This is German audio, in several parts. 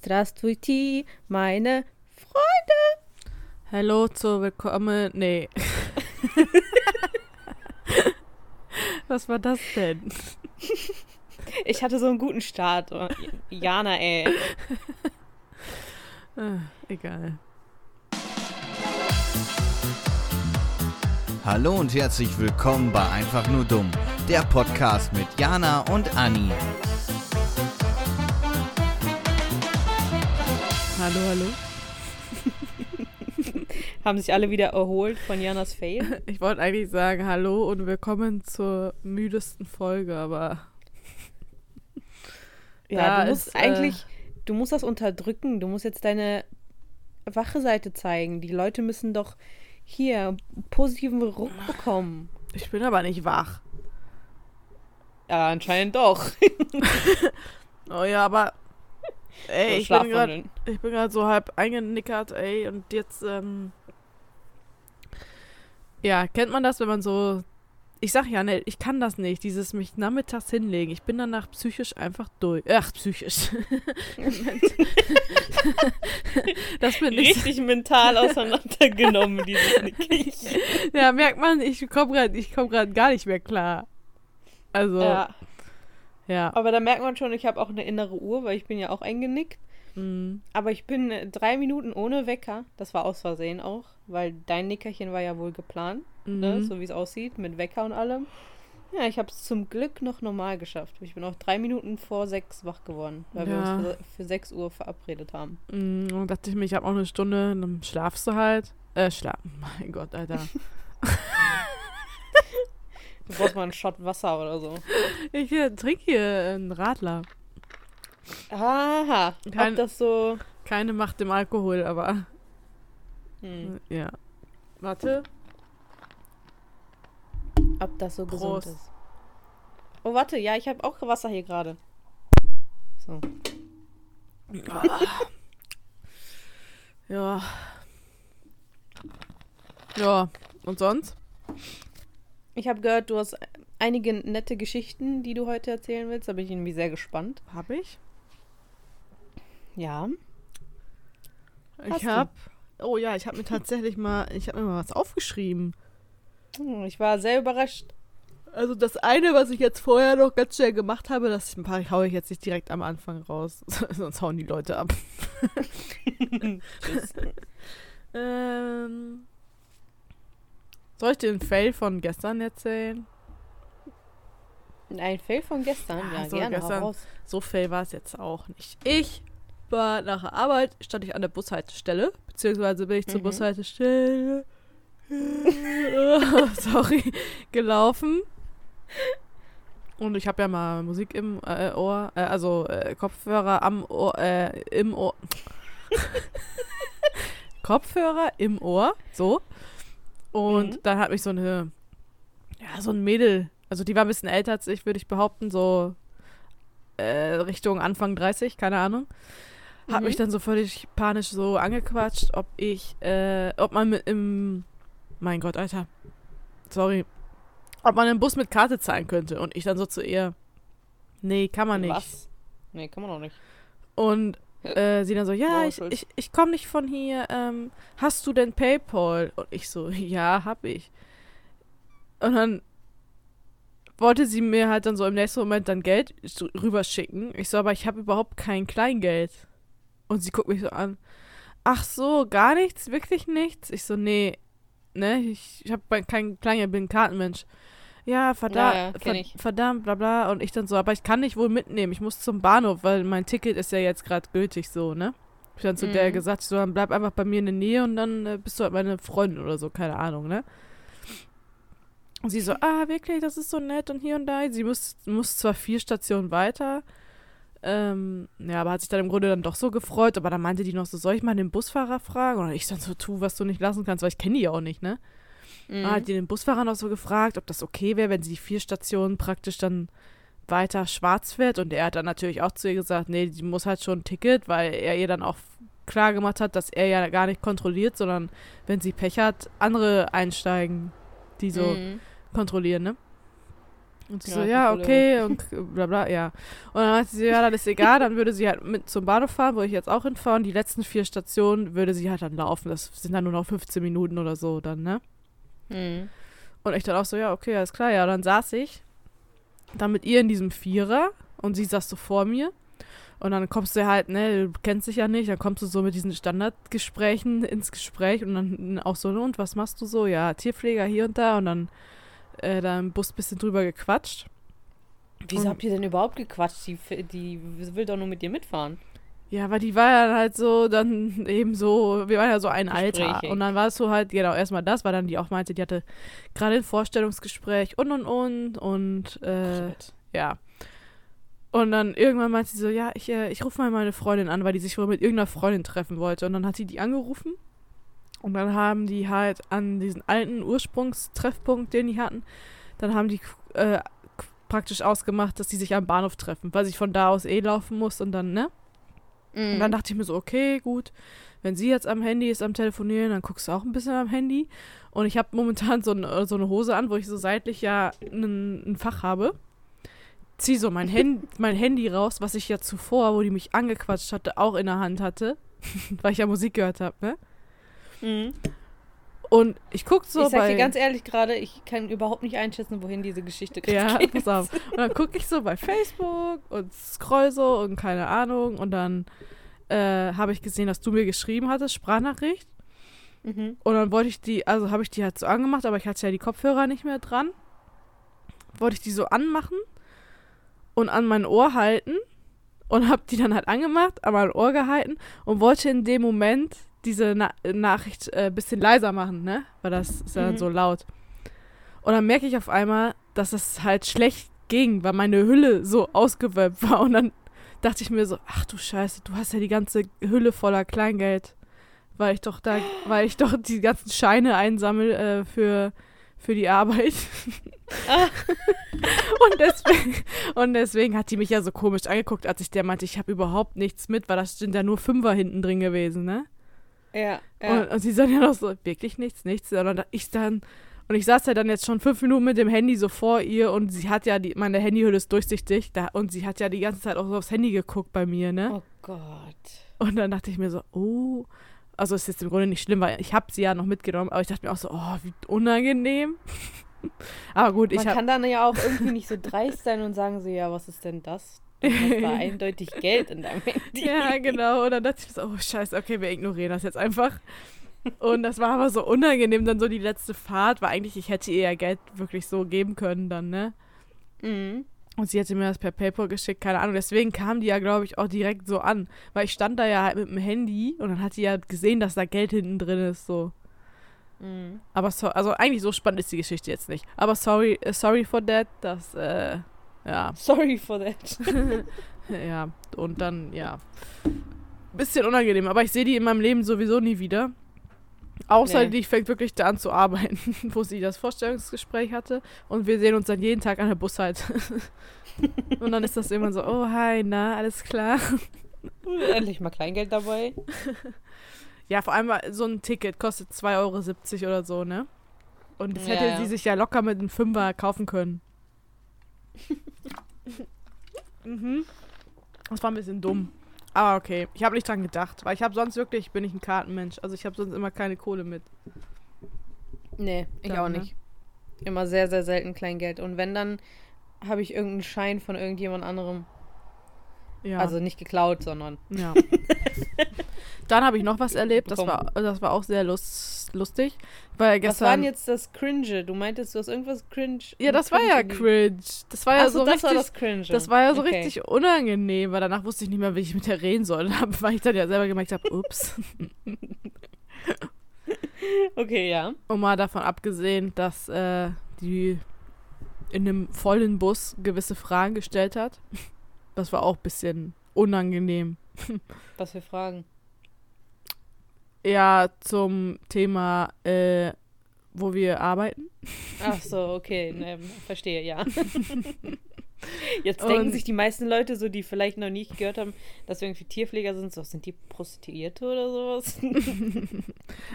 Здравствуйте, meine Freunde. Hallo zu willkommen. Nee. Was war das denn? Ich hatte so einen guten Start. Oh, Jana, ey. Ah, egal. Hallo und herzlich willkommen bei Einfach nur dumm, der Podcast mit Jana und Anni. Hallo, hallo. Haben sich alle wieder erholt von Janas Fail? Ich wollte eigentlich sagen Hallo und willkommen zur müdesten Folge, aber. Ja, du musst ist, äh, eigentlich, du musst das unterdrücken. Du musst jetzt deine wache Seite zeigen. Die Leute müssen doch hier positiven Ruck bekommen. Ich bin aber nicht wach. Ja, anscheinend doch. Oh ja, aber. Ey, ich bin gerade Schlafwandeln. ich bin gerade so halb eingenickert, ey, und jetzt, ähm. Ja, kennt man das, wenn man so. Ich sag ja, ne, ich kann das nicht, dieses mich nachmittags hinlegen. Ich bin danach psychisch einfach durch. Ach, psychisch. das bin ich. Richtig mental auseinandergenommen, dieses Nickig. Ja, merkt man, ich komme gerade ich komm grad gar nicht mehr klar. Also, ja. Ja, aber da merkt man schon, ich habe auch eine innere Uhr, weil ich bin ja auch eingenickt. mm, Aber ich bin drei Minuten ohne Wecker. Das war aus Versehen auch, weil dein Nickerchen war ja wohl geplant, ne? mhm. so wie es aussieht, mit Wecker und allem. Ja, ich habe es zum Glück noch normal geschafft. Ich bin auch drei Minuten vor sechs wach geworden, weil wir Ja. uns für, für sechs Uhr verabredet haben. Mm, Und dachte ich mir, ich habe auch eine Stunde, dann schlafst du halt. Äh, schlaf. Mein Gott, Alter. Du brauchst mal einen Shot Wasser oder so. Ich äh, trinke hier einen Radler. Aha, Kein- das so... Keine Macht im Alkohol, aber Hm, ja. Warte. ob das so gesund Prost. ist. Oh, warte, ja, ich habe auch Wasser hier gerade. So. Ja. Ja. Und sonst? Ich habe gehört, du hast einige nette Geschichten, die du heute erzählen willst. Da bin ich irgendwie sehr gespannt. Hab ich? Ja. Hast Ich du? hab. Oh ja, ich habe mir tatsächlich mal, ich habe mir mal was aufgeschrieben. Hm, Ich war sehr überrascht. Also das eine, was ich jetzt vorher noch ganz schnell gemacht habe, das ein paar haue ich jetzt nicht direkt am Anfang raus, sonst hauen die Leute ab. Ähm, soll ich den Fail von gestern erzählen? Ein Fail von gestern. Ja, Ja, so gerne. gestern. So fail war es jetzt auch nicht. Ich war nach der Arbeit, stand ich an der Bushaltestelle, beziehungsweise bin ich zur Mhm. Bushaltestelle, sorry, gelaufen. Und ich habe ja mal Musik im äh, Ohr, äh, also äh, Kopfhörer am Ohr, äh, im Ohr. Kopfhörer im Ohr, so. Und Mhm. dann hat mich so eine, ja, so ein Mädel, also die war ein bisschen älter als ich, würde ich behaupten, so äh, Richtung Anfang 30, keine Ahnung. Hat Mhm. mich dann so völlig panisch so angequatscht, ob ich, äh, ob man mit im, mein Gott, Alter, sorry, ob man im Bus mit Karte zahlen könnte. Und ich dann so zu ihr, nee, kann man nicht. Was? Nee, kann man auch nicht. Und äh, sie dann so, ja, Oh, ich, ich, ich komme nicht von hier. Ähm, hast du denn PayPal? Und ich so, ja, hab ich. Und dann wollte sie mir halt dann so im nächsten Moment dann Geld rüberschicken. Ich so, aber ich habe überhaupt kein Kleingeld. Und sie guckt mich so an. Ach so, gar nichts? Wirklich nichts? Ich so, nee, ne, ich, ich habe kein Kleingeld, bin ein Kartenmensch. Ja, verdammt, Ja, ja, ich. verdammt, bla bla. Und ich dann so, aber ich kann nicht wohl mitnehmen. Ich muss zum Bahnhof, weil mein Ticket ist ja jetzt gerade gültig so, ne? Ich dann zu der Mhm. gesagt, ich so, dann bleib einfach bei mir in der Nähe und dann äh, bist du halt meine Freundin oder so, keine Ahnung, ne? Und sie so, ah, wirklich, das ist so nett und hier und da. Sie muss, muss zwar vier Stationen weiter, ähm, ja, aber hat sich dann im Grunde dann doch so gefreut, aber dann meinte die noch so, soll ich mal den Busfahrer fragen? Und ich dann so, tu, was du nicht lassen kannst, weil ich kenne die ja auch nicht, ne? Mhm. Dann hat die den Busfahrer noch so gefragt, ob das okay wäre, wenn sie die vier Stationen praktisch dann weiter schwarz fährt. Und er hat dann natürlich auch zu ihr gesagt, nee, die muss halt schon ein Ticket, weil er ihr dann auch klar gemacht hat, dass er ja gar nicht kontrolliert, sondern wenn sie Pech hat, andere einsteigen, die so Mhm. kontrollieren, ne? Und sie Ja, so, ja, okay, und bla bla, ja. Und dann meinte sie, ja, dann ist egal, dann würde sie halt mit zum Bahnhof fahren, wo ich jetzt auch hinfahre. Und die letzten vier Stationen würde sie halt dann laufen. Das sind dann nur noch 15 Minuten oder so dann, ne? Mhm. Und ich dann auch so, ja, okay, alles klar, ja. Und dann saß ich dann mit ihr in diesem Vierer und sie saß so vor mir. Und dann kommst du halt, ne, du kennst dich ja nicht, dann kommst du so mit diesen Standardgesprächen ins Gespräch und dann auch so, und was machst du so? Ja, Tierpfleger hier und da und dann äh, da im Bus ein bisschen drüber gequatscht. Wieso Und- habt ihr denn überhaupt gequatscht? Die, die will doch nur mit dir mitfahren. Ja, aber die war ja halt so dann eben so, wir waren ja so ein Alter. Und dann war es so halt, genau, erstmal das, weil dann die auch meinte, die hatte gerade ein Vorstellungsgespräch und und und und äh, ja. Und dann irgendwann meinte sie so, ja, ich, äh, ich rufe mal meine Freundin an, weil die sich wohl mit irgendeiner Freundin treffen wollte. Und dann hat sie die angerufen. Und dann haben die halt an diesen alten Ursprungstreffpunkt, den die hatten, dann haben die äh, praktisch ausgemacht, dass die sich am Bahnhof treffen, weil sie von da aus eh laufen muss und dann, ne? Und Mhm. dann dachte ich mir so, okay, gut, wenn sie jetzt am Handy ist, am Telefonieren, dann guckst du auch ein bisschen am Handy. Und ich habe momentan so, ein, so eine Hose an, wo ich so seitlich ja ein, ein Fach habe. Zieh so mein, Hand, mein Handy raus, was ich ja zuvor, wo die mich angequatscht hatte, auch in der Hand hatte, weil ich ja Musik gehört habe, ne? Mhm. Und ich guck so ich sag bei... dir ganz ehrlich gerade, ich kann überhaupt nicht einschätzen, wohin diese Geschichte gerade Ja, geht. pass auf. Und dann gucke ich so bei Facebook und scroll so und keine Ahnung. Und dann äh, habe ich gesehen, dass du mir geschrieben hattest, Sprachnachricht. Mhm. Und dann wollte ich die, also habe ich die halt so angemacht, aber ich hatte ja die Kopfhörer nicht mehr dran. Wollte ich die so anmachen und an mein Ohr halten und habe die dann halt angemacht, an mein Ohr gehalten und wollte in dem Moment diese Na Nachricht ein äh, bisschen leiser machen, ne? Weil das ist ja dann Mhm. so laut. Und dann merke ich auf einmal, dass es halt schlecht ging, weil meine Hülle so ausgewölbt war. Und dann dachte ich mir so, ach du Scheiße, du hast ja die ganze Hülle voller Kleingeld, weil ich doch da, weil ich doch die ganzen Scheine einsammel äh, für, für die Arbeit. Ah. und, deswegen, und deswegen hat die mich ja so komisch angeguckt, als ich der meinte, ich habe überhaupt nichts mit, weil das sind ja nur Fünfer hinten drin gewesen, ne? Ja, ja. Und, und sie sagen ja noch so, wirklich nichts, nichts. Dann ich dann, und ich saß ja dann jetzt schon fünf Minuten mit dem Handy so vor ihr und sie hat ja, die, meine Handyhülle ist durchsichtig da, und sie hat ja die ganze Zeit auch so aufs Handy geguckt bei mir, ne? oh Gott. Und dann dachte ich mir so, oh, also ist jetzt im Grunde nicht schlimm, weil ich habe sie ja noch mitgenommen, aber ich dachte mir auch so, oh, wie unangenehm. aber gut, ich Man kann dann ja auch irgendwie nicht so dreist sein und sagen so, ja, was ist denn das? Du hast da eindeutig Geld in deinem Handy. Ja, genau. Und dann dachte ich so, oh scheiße, okay, wir ignorieren das jetzt einfach. Und das war aber so unangenehm, dann so die letzte Fahrt, weil eigentlich ich hätte ihr ja Geld wirklich so geben können dann, ne? Mhm. Und sie hatte mir das per PayPal geschickt, keine Ahnung. Deswegen kam die ja, glaube ich, auch direkt so an. Weil ich stand da ja halt mit dem Handy und dann hat die ja gesehen, dass da Geld hinten drin ist, so. Mhm. Aber so, also eigentlich so spannend ist die Geschichte jetzt nicht. Aber sorry, äh, sorry for that, das, äh, ja. Sorry for that. ja, und dann, ja. Bisschen unangenehm, aber ich sehe die in meinem Leben sowieso nie wieder. Außer Nee. die fängt wirklich da an zu arbeiten, wo sie das Vorstellungsgespräch hatte. Und wir sehen uns dann jeden Tag an der Bushalte. und dann ist das immer so, oh hi, na, alles klar. Endlich mal Kleingeld dabei. Ja, vor allem so ein Ticket kostet 2,70 Euro oder so, ne? Und das Ja, hätte ja. sie sich ja locker mit einem Fünfer kaufen können. Mhm. Das war ein bisschen dumm. Aber okay, ich habe nicht dran gedacht, weil ich habe sonst wirklich, bin ich ein Kartenmensch. Also ich habe sonst immer keine Kohle mit. Nee, ich Dann, auch ne? nicht. Immer sehr, sehr selten Kleingeld. Und wenn, dann habe ich irgendeinen Schein von irgendjemand anderem. Ja. Also nicht geklaut, sondern. ja. Dann habe ich noch was erlebt, das war, das war auch sehr lust, lustig. Weil Was gestern. war denn jetzt das Cringe? Du meintest, du hast irgendwas Cringe. ja, das war ja Cringe. Das war ja so das richtig. war das Cringe. Das war ja so Okay. richtig unangenehm, weil danach wusste ich nicht mehr, wie ich mit der reden soll, weil ich dann ja selber gemerkt habe, ups. Okay, ja. Und mal davon abgesehen, dass äh, die in einem vollen Bus gewisse Fragen gestellt hat. Das war auch ein bisschen unangenehm. Was für Fragen. Ja, zum Thema, äh, wo wir arbeiten. Ach so, okay. Ne, verstehe, ja. Jetzt denken Und- sich die meisten Leute so, die vielleicht noch nicht gehört haben, dass wir irgendwie Tierpfleger sind, so, sind die Prostituierte oder sowas?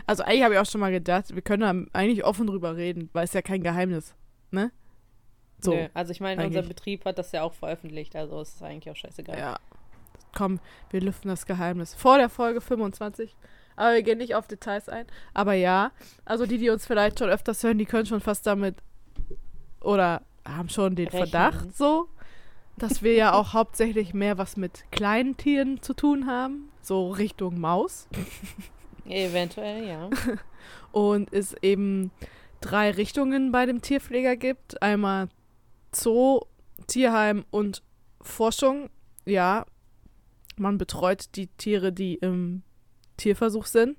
Also eigentlich habe ich auch schon mal gedacht, wir können da eigentlich offen drüber reden, weil es ja kein Geheimnis. So. Nö, also ich meine, unser. Betrieb hat das ja auch veröffentlicht, also ist es eigentlich auch scheißegal. Ja. Komm, wir lüften das Geheimnis. Vor der Folge 25. Aber wir gehen nicht auf Details ein. Aber ja, also die, die uns vielleicht schon öfters hören, die können schon fast damit oder haben schon den Rechnen. Verdacht so, dass wir ja auch hauptsächlich mehr was mit kleinen Tieren zu tun haben. So Richtung Maus. Eventuell, ja. und es eben drei Richtungen bei dem Tierpfleger gibt. Einmal Zoo, Tierheim und Forschung. Ja, man betreut die Tiere, die im Tierversuch sind.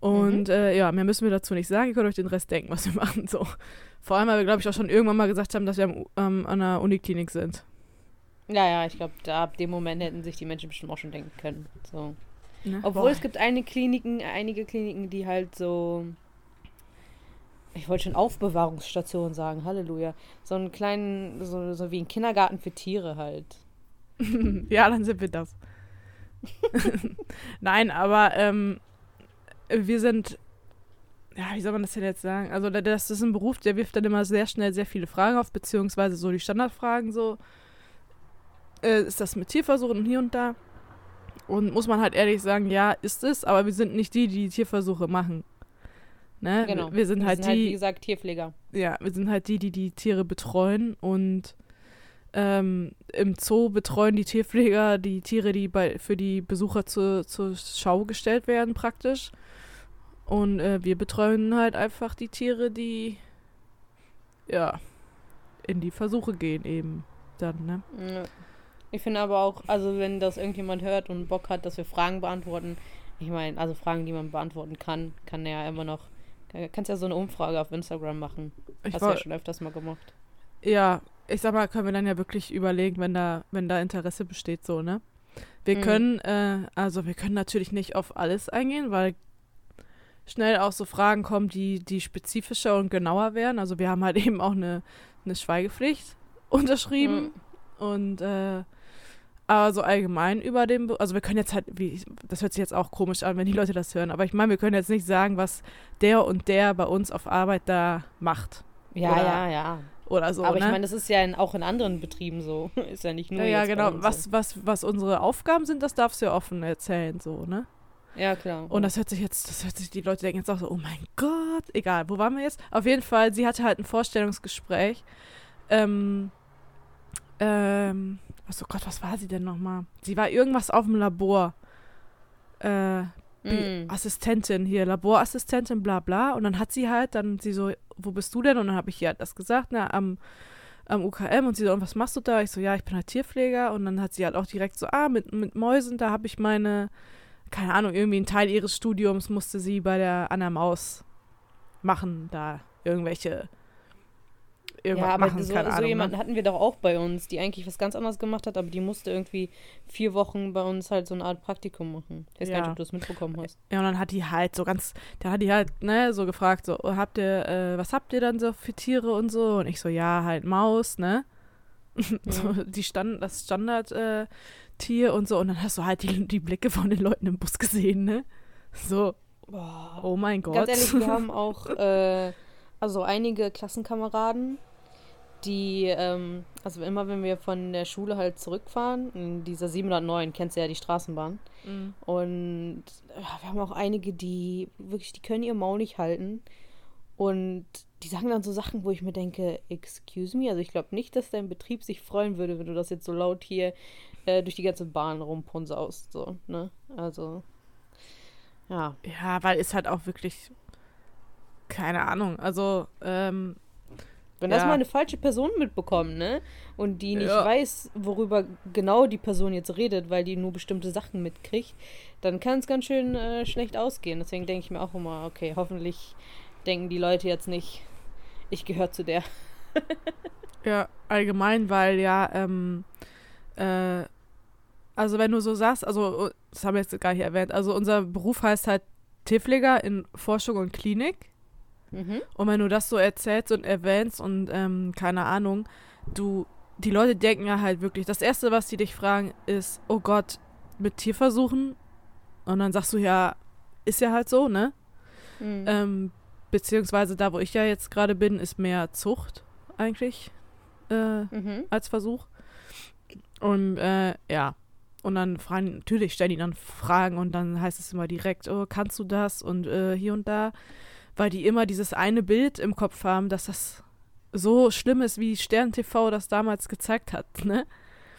Und äh, ja, mehr müssen wir dazu nicht sagen. Ihr könnt euch den Rest denken, was wir machen. So. Vor allem, weil wir, glaube ich, auch schon irgendwann mal gesagt haben, dass wir am, ähm, an einer Uniklinik sind. Ja, ja, ich glaube, da ab dem Moment hätten sich die Menschen bestimmt auch schon denken können. So. Ne? Obwohl Boah. es gibt eine Kliniken, einige Kliniken, die halt so. Ich wollte schon Aufbewahrungsstation sagen, Halleluja. So einen kleinen, so, so wie ein Kindergarten für Tiere halt. ja, dann sind wir das. Nein, aber ähm, wir sind, ja, wie soll man das denn jetzt sagen? Also da- das ist ein Beruf, der wirft dann immer sehr schnell sehr viele Fragen auf, beziehungsweise so die Standardfragen so, äh, ist das mit Tierversuchen und hier und da? Und muss man halt ehrlich sagen, ja, ist es, aber wir sind nicht die, die Tierversuche machen. Ne? Genau. Wir, wir sind Das halt sind die, wie gesagt, Tierpfleger. ja, wir sind halt die, die die Tiere betreuen und ähm, im Zoo betreuen die Tierpfleger die Tiere, die bei, für die Besucher zur, zur Schau gestellt werden praktisch. Und äh, wir betreuen halt einfach die Tiere, die ja in die Versuche gehen eben dann, ne? Ja. Ich finde aber auch, also wenn das irgendjemand hört und Bock hat, dass wir Fragen beantworten, ich meine, also Fragen, die man beantworten kann, kann er ja immer noch, kannst ja so eine Umfrage auf Instagram machen. Ich Hast du ja schon öfters mal gemacht. ja, ich sag mal, können wir dann ja wirklich überlegen, wenn da, wenn da Interesse besteht, so, ne? Wir Mhm. können, äh, also wir können natürlich nicht auf alles eingehen, weil schnell auch so Fragen kommen, die, die spezifischer und genauer werden. Also wir haben halt eben auch eine, eine Schweigepflicht unterschrieben. Mhm. Und äh, aber so allgemein über den, also wir können jetzt halt, wie, das hört sich jetzt auch komisch an, wenn die Leute das hören, aber ich meine, wir können jetzt nicht sagen, was der und der bei uns auf Arbeit da macht. Ja, Oder ja, ja. Oder so. aber ne? ich meine, das ist ja in, auch in anderen Betrieben so. ist ja nicht nur ja, ja, genau. Was, was, was unsere Aufgaben sind, das darfst du ja offen erzählen, so, ne? Ja, klar. Und das hört sich jetzt, das hört sich, die Leute denken jetzt auch so, oh mein Gott, egal, wo waren wir jetzt? Auf jeden Fall, sie hatte halt ein Vorstellungsgespräch. Ähm, ähm, was, oh Gott, was war sie denn nochmal? Sie war irgendwas auf dem Labor. Äh, Bi- Mm. Assistentin hier, Laborassistentin, bla bla. Und dann hat sie halt, dann sie so, wo bist du denn? Und dann habe ich ihr halt das gesagt, na, am, am UKM. Und sie so, und was machst du da? Ich so, ja, ich bin halt Tierpfleger. Und dann hat sie halt auch direkt so, ah, mit, mit Mäusen, da habe ich meine, keine Ahnung, irgendwie einen Teil ihres Studiums musste sie bei der Anna Maus machen, da irgendwelche, irgendwas Ja, aber machen, so, keine so Ahnung. jemanden ne? hatten wir doch auch bei uns, die eigentlich was ganz anderes gemacht hat, aber die musste irgendwie vier Wochen bei uns halt so eine Art Praktikum machen. Ich weiß gar Ja. nicht, ob du das mitbekommen hast. Ja, und dann hat die halt so ganz, dann hat die halt, ne, so gefragt, so, oh, habt ihr, äh, was habt ihr dann so für Tiere und so? Und ich so, ja, halt Maus, ne? so, die Stand, das Standard-Tier äh, Tier und so. Und dann hast du halt die, die Blicke von den Leuten im Bus gesehen, ne? So, oh mein Gott. Ganz ehrlich, wir haben auch äh, also einige Klassenkameraden, die, ähm, also immer wenn wir von der Schule halt zurückfahren, in dieser 709, kennst du ja die Straßenbahn. Mhm. Und ja, wir haben auch einige, die wirklich, die können ihr Maul nicht halten. Und die sagen dann so Sachen, wo ich mir denke, excuse me, also ich glaube nicht, dass dein Betrieb sich freuen würde, wenn du das jetzt so laut hier äh, durch die ganze Bahn rumpunsaust, so, ne? Also, ja. Ja, weil ist halt auch wirklich, keine Ahnung, also, ähm, Wenn das Ja. mal eine falsche Person mitbekommt, ne? Und die nicht Ja. weiß, worüber genau die Person jetzt redet, weil die nur bestimmte Sachen mitkriegt, dann kann es ganz schön äh, schlecht ausgehen. Deswegen denke ich mir auch immer, okay, hoffentlich denken die Leute jetzt nicht, ich gehöre zu der. Ja, allgemein, weil ja, ähm, äh, also wenn du so sagst, also äh, das haben wir jetzt gar nicht erwähnt, also unser Beruf heißt halt Tierpfleger in Forschung und Klinik. Mhm. Und wenn du das so erzählst und erwähnst und ähm, keine Ahnung, du, die Leute denken ja halt wirklich, das Erste, was die dich fragen, ist, oh Gott, mit Tierversuchen? Und dann sagst du ja, ist ja halt so, ne? Mhm. Ähm, beziehungsweise da, wo ich ja jetzt gerade bin, ist mehr Zucht eigentlich. äh, Mhm. als Versuch. Und äh, ja. Und dann fragen, natürlich stellen die dann Fragen und dann heißt es immer direkt, oh, kannst du das? Und äh, hier und da, weil die immer dieses eine Bild im Kopf haben, dass das so schlimm ist, wie Stern TV das damals gezeigt hat, ne?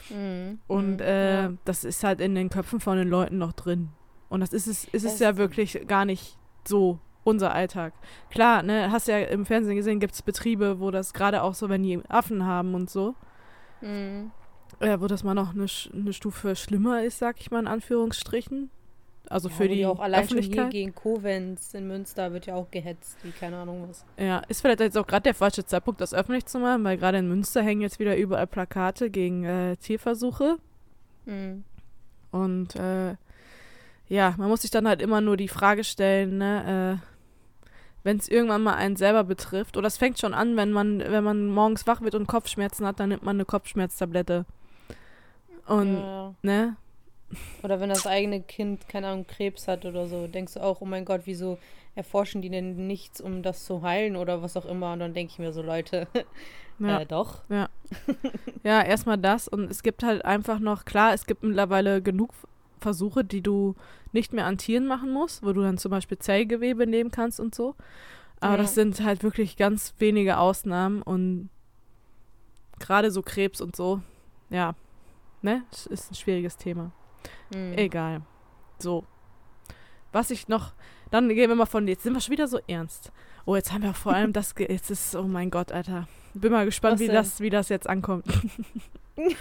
Mhm. Und Mhm. äh, Ja. das ist halt in den Köpfen von den Leuten noch drin. Und das ist es, ist es Es- ja wirklich gar nicht so unser Alltag. Klar, ne, hast ja im Fernsehen gesehen, gibt es Betriebe, wo das gerade auch so, wenn die Affen haben und so, Mhm. äh, wo das mal noch eine, eine Stufe schlimmer ist, sag ich mal in Anführungsstrichen. Also Ja, für wo die auch allein schon Öffentlichkeit. gegen Koblenz in Münster wird ja auch gehetzt, wie keine Ahnung was. Ja, ist vielleicht jetzt auch gerade der falsche Zeitpunkt, das öffentlich zu machen, weil gerade in Münster hängen jetzt wieder überall Plakate gegen äh, Tierversuche. Mhm. Und äh, ja, man muss sich dann halt immer nur die Frage stellen, ne, äh, wenn es irgendwann mal einen selber betrifft, oder es fängt schon an, wenn man, wenn man morgens wach wird und Kopfschmerzen hat, dann nimmt man eine Kopfschmerztablette. Und, ja. ne? Oder wenn das eigene Kind, keine Ahnung, Krebs hat oder so, denkst du auch, oh mein Gott, wieso erforschen die denn nichts, um das zu heilen oder was auch immer? Und dann denke ich mir so, Leute, Ja. äh, doch. Ja, erstmal das. Und es gibt halt einfach noch, klar, es gibt mittlerweile genug Versuche, die du nicht mehr an Tieren machen musst, wo du dann zum Beispiel Zellgewebe nehmen kannst und so. Aber Ja. das sind halt wirklich ganz wenige Ausnahmen und gerade so Krebs und so, ja, ne, ist ein schwieriges Thema. Mhm. Egal. So. Was ich noch, dann gehen wir mal von, jetzt sind wir schon wieder so ernst. Oh, jetzt haben wir vor allem das, ge- jetzt ist, oh mein Gott, Alter. Bin mal gespannt, wie das, wie das jetzt ankommt.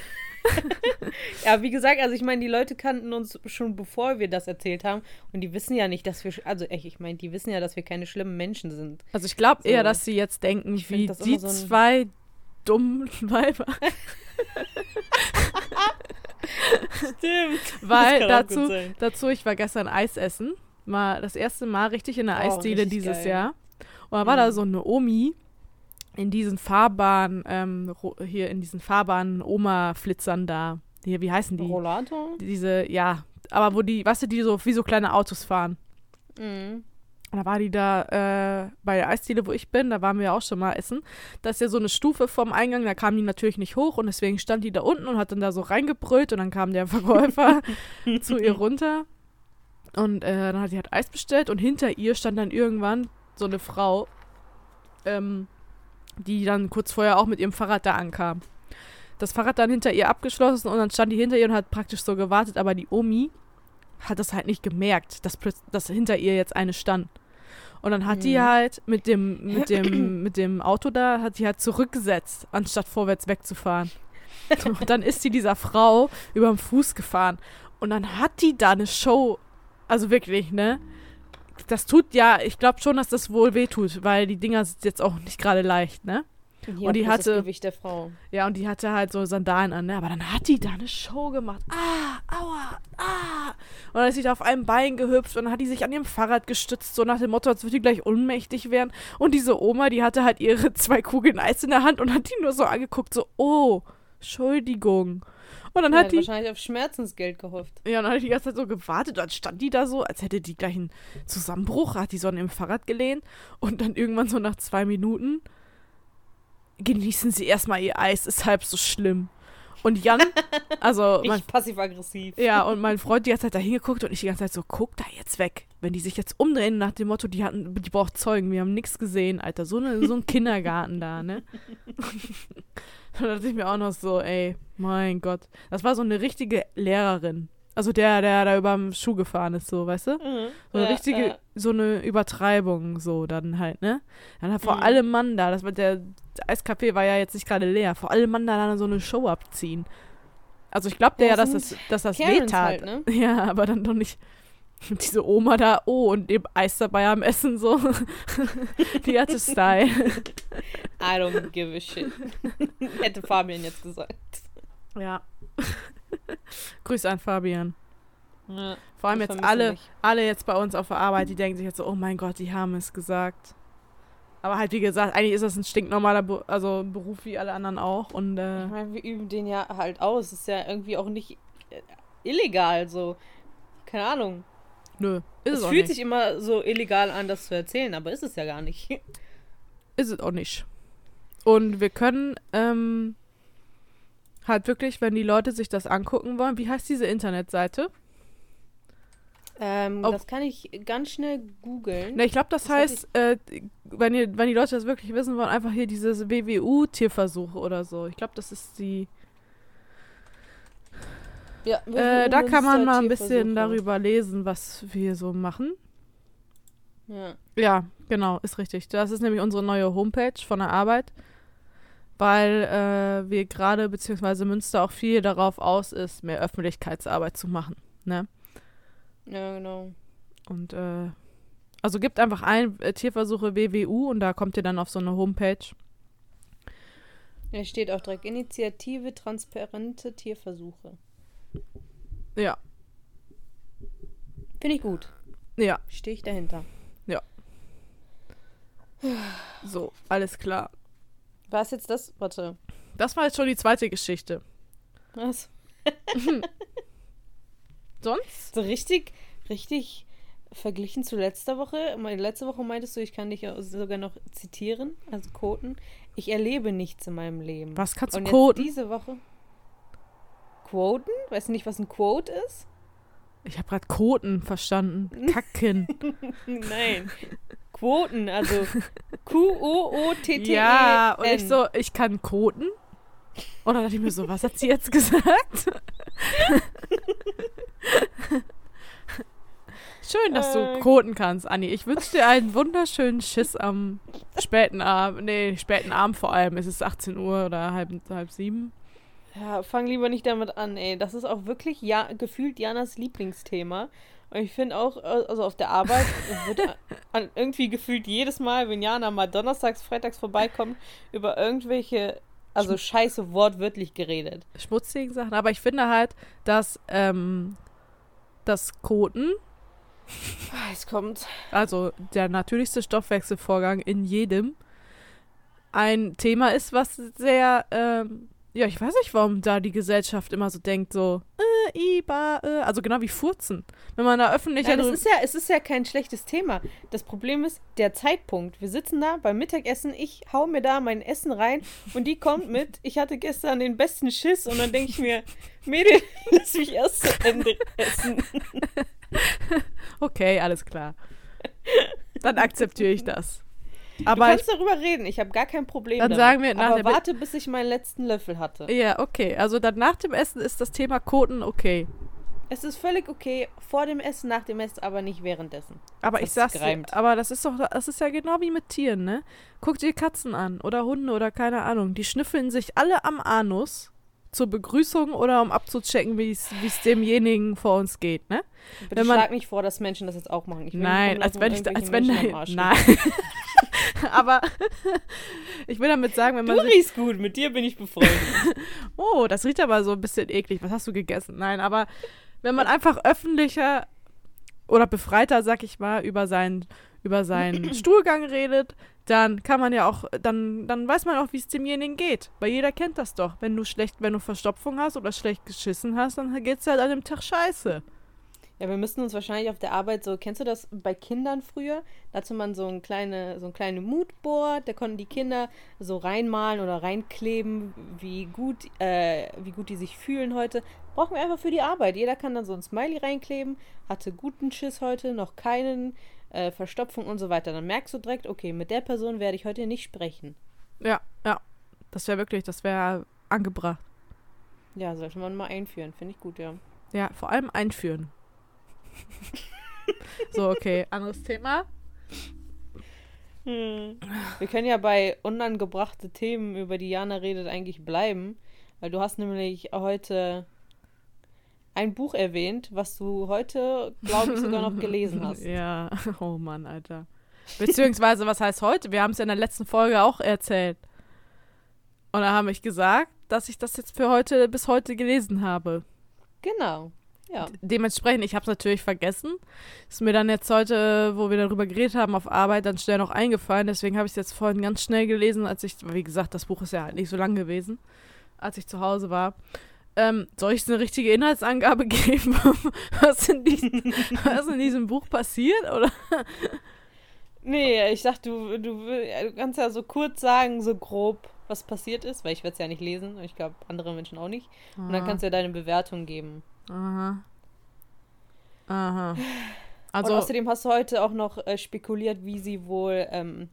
Ja, wie gesagt, also ich meine, die Leute kannten uns schon bevor wir das erzählt haben und die wissen ja nicht, dass wir, also echt, ich meine, die wissen ja, dass wir keine schlimmen Menschen sind. Also ich glaube eher, So. dass sie jetzt denken, wie die so zwei dummen Weiber. Stimmt. Weil dazu, dazu, ich war gestern Eis essen. Mal das erste Mal richtig in der Oh, Eisdiele dieses geil. Jahr. Und da war da Mhm. so eine Omi in diesen Fahrbahn, ähm, hier in diesen Fahrbahn Oma-Flitzern da. Hier, wie heißen die? Rollator? Diese, ja, aber wo die, weißt du, die so wie so kleine Autos fahren. Mhm. Und da war die da äh, bei der Eisdiele, wo ich bin, da waren wir auch schon mal essen. Da ist ja so eine Stufe vom Eingang, da kam die natürlich nicht hoch und deswegen stand die da unten und hat dann da so reingebrüllt und dann kam der Verkäufer zu ihr runter. Und äh, dann hat sie halt Eis bestellt und hinter ihr stand dann irgendwann so eine Frau, ähm, die dann kurz vorher auch mit ihrem Fahrrad da ankam. Das Fahrrad dann hinter ihr abgeschlossen und dann stand die hinter ihr und hat praktisch so gewartet, aber die Omi hat das halt nicht gemerkt, dass, dass hinter ihr jetzt eine stand. Und dann hat die Mhm. halt mit dem, mit dem, mit dem Auto da, hat sie halt zurückgesetzt, anstatt vorwärts wegzufahren. Und dann ist sie dieser Frau über den Fuß gefahren. Und dann hat die da eine Show, also wirklich, ne? Das tut ja, ich glaube schon, dass das wohl wehtut, weil die Dinger sind jetzt auch nicht gerade leicht, ne? Ja, Und die hatte- das Gewicht der Frau. Ja, und die hatte halt so Sandalen an, ne? Aber dann hat die da eine Show gemacht. Ah, aua, ah. Und dann ist sie da auf einem Bein gehüpft und dann hat die sich an ihrem Fahrrad gestützt, so nach dem Motto, als würde die gleich ohnmächtig werden. Und diese Oma, die hatte halt ihre zwei Kugeln Eis in der Hand und hat die nur so angeguckt, so, oh, Entschuldigung. Und dann Die hat hat die, wahrscheinlich auf Schmerzensgeld gehofft. ja, und dann hat die ganze Zeit so gewartet. Und dann stand die da so, als hätte die gleich einen Zusammenbruch, hat die so an ihrem Fahrrad gelehnt. Und dann irgendwann so nach zwei Minuten genießen sie erstmal ihr Eis, ist halb so schlimm. Und Jan, also mein, Nicht passiv-aggressiv. ja, und mein Freund die ganze Zeit da hingeguckt und ich die ganze Zeit so, guck da jetzt weg. Wenn die sich jetzt umdrehen nach dem Motto, die hatten, die braucht Zeugen, wir haben nichts gesehen, Alter. So, eine, so ein Kindergarten da, ne? da dachte ich mir auch noch so, ey, mein Gott. Das war so eine richtige Lehrerin. Also der, der da über dem Schuh gefahren ist, so, weißt du? Mhm. So eine Ja, richtige, ja. so eine Übertreibung, so dann halt, ne? Dann hat vor Mhm. allem Mann da, das war der Eiscafé war ja jetzt nicht gerade leer, vor allem Mann da dann so eine Show abziehen. Also ich glaube Ja, ja, das dass das, dass das wehtat. halt, ne? Ja, aber dann doch nicht. Diese Oma da, oh, und dem Eis dabei am Essen so. Die hatte Style. I don't give a shit. Hätte Fabian jetzt gesagt. Ja. Grüße an Fabian. Ja, Vor allem jetzt alle, alle jetzt bei uns auf der Arbeit, die denken sich jetzt so, oh mein Gott, die haben es gesagt. Aber halt, wie gesagt, eigentlich ist das ein stinknormaler Be also Beruf wie alle anderen auch. Und äh, Ich meine, wir üben den ja halt aus. Ist ja irgendwie auch nicht äh, illegal, so. Keine Ahnung. nö, ist es es fühlt nicht. sich immer so illegal an, das zu erzählen, aber ist es ja gar nicht. Ist es auch nicht. Und wir können ähm, halt wirklich, wenn die Leute sich das angucken wollen, wie heißt diese Internetseite? Ähm, Auf- das kann ich ganz schnell googeln. Ich glaube, das Das heißt, äh, wenn, ihr, wenn die Leute das wirklich wissen wollen, einfach hier dieses WWU-Tierversuche oder so. Ich glaube, das ist die. Ja, Äh, da kann man mal ein bisschen darüber lesen, was wir so machen. Ja. Ja, genau, ist richtig. Das ist nämlich unsere neue Homepage von der Arbeit, weil äh, wir gerade, beziehungsweise Münster auch viel darauf aus ist, mehr Öffentlichkeitsarbeit zu machen. Ne? Ja, genau. Und äh, also gibt einfach ein äh, Tierversuche WWU und da kommt ihr dann auf so eine Homepage. Hier steht auch direkt Initiative transparente Tierversuche. Ja, Finde ich gut. ja, Stehe ich dahinter. so, alles klar. War es jetzt das? Warte. Das war jetzt schon die zweite Geschichte. Was? Sonst? So richtig, richtig verglichen zu letzter Woche. Meine letzte Woche meintest du, ich kann dich ja sogar noch zitieren, also quoten. Ich erlebe nichts in meinem Leben. Was kannst du quoten? diese Woche. Quoten? Weißt du nicht, was ein Quote ist? Ich habe gerade Koten verstanden. Kacken. Nein. Quoten, also Q-O-O-T-T-E-N. Ja, und ich so, ich kann koten. Und dann dachte ich mir so, was hat sie jetzt gesagt? Schön, dass du Äh. koten kannst, Anni. Ich wünsche dir einen wunderschönen Schiss am späten Abend. Nee, späten Abend vor allem. Es ist 18 Uhr oder halb, halb sieben. Ja, fang lieber nicht damit an, ey. Das ist auch wirklich ja, gefühlt Janas Lieblingsthema. Und ich finde auch, äh, also auf der Arbeit wird irgendwie gefühlt jedes Mal, wenn Jana mal donnerstags, freitags vorbeikommt, über irgendwelche, also scheiße wortwörtlich geredet. Schmutzigen Sachen. Aber ich finde halt, dass ähm, das Koten, Ah, Es kommt. also der natürlichste Stoffwechselvorgang in jedem, ein Thema ist, was sehr, ähm, ja, ich weiß nicht, warum da die Gesellschaft immer so denkt, so, äh, iba, äh, also genau wie Furzen. Wenn man da öffentlich Nein, drü- ist ja, es ist ja kein schlechtes Thema. Das Problem ist der Zeitpunkt. Wir sitzen da beim Mittagessen, ich hau mir da mein Essen rein und die kommt mit, ich hatte gestern den besten Schiss und dann denke ich mir, Mädel, lass mich erst zu Ende essen. Okay, alles klar. Dann akzeptiere ich das. Du Aber kannst darüber reden, ich habe gar kein Problem Dann damit. sagen wir nach Aber warte, bis ich meinen letzten Löffel hatte. ja, okay. Also dann nach dem Essen ist das Thema Koten okay. Es ist völlig okay, vor dem Essen, nach dem Essen, aber nicht währenddessen. Aber Das ich sag's dir, aber das ist doch, das ist ja genau wie mit Tieren, ne? Guck dir Katzen an oder Hunde oder keine Ahnung. Die schnüffeln sich alle am Anus zur Begrüßung oder um abzuchecken, wie es demjenigen vor uns geht, ne? Bitte Wenn man- schlag nicht vor, dass Menschen das jetzt auch machen. Ich will Nein, als wenn ich, als wenn, Menschen nein. Aber ich will damit sagen, wenn Du man sich, riechst gut, mit dir bin ich befreundet. oh, das riecht aber so ein bisschen eklig. Was hast du gegessen? Nein, aber wenn man einfach öffentlicher oder befreiter, sag ich mal, über seinen über seinen Stuhlgang redet, dann kann man ja auch, dann, dann weiß man auch, wie es demjenigen geht. Weil jeder kennt das doch. Wenn du schlecht, wenn du Verstopfung hast oder schlecht geschissen hast, dann geht's halt an dem Tag scheiße. Ja, wir müssten uns wahrscheinlich auf der Arbeit so, kennst du das bei Kindern früher? Da hatte man so ein kleine, so ein kleine Moodboard, da konnten die Kinder so reinmalen oder reinkleben, wie gut, äh, wie gut die sich fühlen heute. Brauchen wir einfach für die Arbeit. Jeder kann dann so ein Smiley reinkleben, hatte guten Schiss heute, noch keinen, äh, Verstopfung und so weiter. Dann merkst du direkt, okay, mit der Person werde ich heute nicht sprechen. Ja, ja. Das wäre wirklich, das wäre angebracht. Ja, sollte man mal einführen, finde ich gut, ja. Ja, vor allem einführen. so, okay, anderes Thema. Hm. Wir können ja bei unangebrachte Themen, über die Jana redet, eigentlich bleiben, weil du hast nämlich heute ein Buch erwähnt, was du heute, glaube ich, sogar noch gelesen hast. Ja, oh Mann, Alter. Beziehungsweise, was heißt heute? Wir haben es ja in der letzten Folge auch erzählt. Und da habe ich gesagt, dass ich das jetzt für heute, bis heute gelesen habe. Genau. Ja. Dementsprechend, ich habe es natürlich vergessen. Ist mir dann jetzt heute, wo wir darüber geredet haben, auf Arbeit dann schnell noch eingefallen. Deswegen habe ich es jetzt vorhin ganz schnell gelesen, als ich, wie gesagt, das Buch ist ja halt nicht so lang gewesen, als ich zu Hause war. Ähm, soll ich eine richtige Inhaltsangabe geben, was in, diesem, was in diesem Buch passiert? Oder? Nee, ich dachte, du, du, du kannst ja so kurz sagen, so grob. was passiert ist, weil ich werde es ja nicht lesen und ich glaube, andere Menschen auch nicht. Und Ah. dann kannst du ja deine Bewertung geben. Aha. Aha. und Also, außerdem hast du heute auch noch äh, spekuliert, wie sie wohl ähm,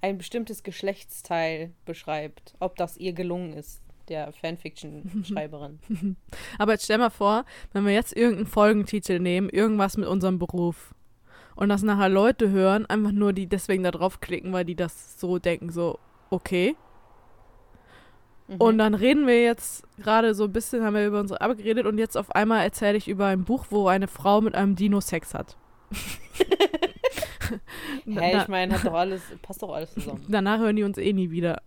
ein bestimmtes Geschlechtsteil beschreibt. Ob das ihr gelungen ist, der Fanfiction-Schreiberin. aber jetzt stell mal vor, wenn wir jetzt irgendeinen Folgentitel nehmen, irgendwas mit unserem Beruf. Und das nachher Leute hören, einfach nur die deswegen da draufklicken, weil die das so denken, so, okay. Mhm. Und dann reden wir jetzt gerade so ein bisschen, haben wir über unsere Arbeit geredet und jetzt auf einmal erzähle ich über ein Buch, wo eine Frau mit einem Dino Sex hat. Da- ich meine, passt doch alles zusammen. Danach hören die uns eh nie wieder.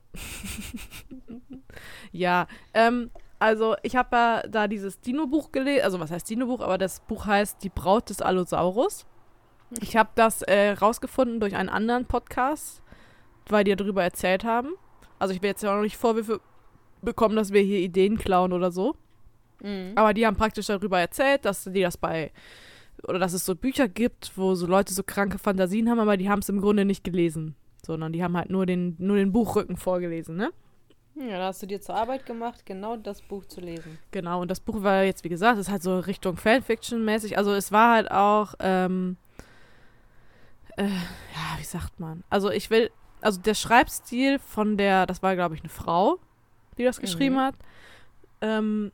Ja, ähm, also ich habe ja da dieses Dino-Buch gelesen, also was heißt Dino-Buch, aber das Buch heißt Die Braut des Allosaurus. Ich habe das äh, rausgefunden durch einen anderen Podcast, weil die darüber erzählt haben. Also ich will jetzt ja auch noch nicht Vorwürfe bekommen, dass wir hier Ideen klauen oder so. Mhm. Aber die haben praktisch darüber erzählt, dass die das bei oder dass es so Bücher gibt, wo so Leute so kranke Fantasien haben, aber die haben es im Grunde nicht gelesen, sondern die haben halt nur den nur den Buchrücken vorgelesen, ne? Ja, da hast du dir zur Arbeit gemacht, genau das Buch zu lesen. Genau, und das Buch war jetzt, wie gesagt, ist halt so Richtung Fanfiction-mäßig. Also es war halt auch, ähm, äh, ja, wie sagt man? Also ich will, also der Schreibstil von der, das war, glaube ich, eine Frau, die das geschrieben Mhm. hat, ähm,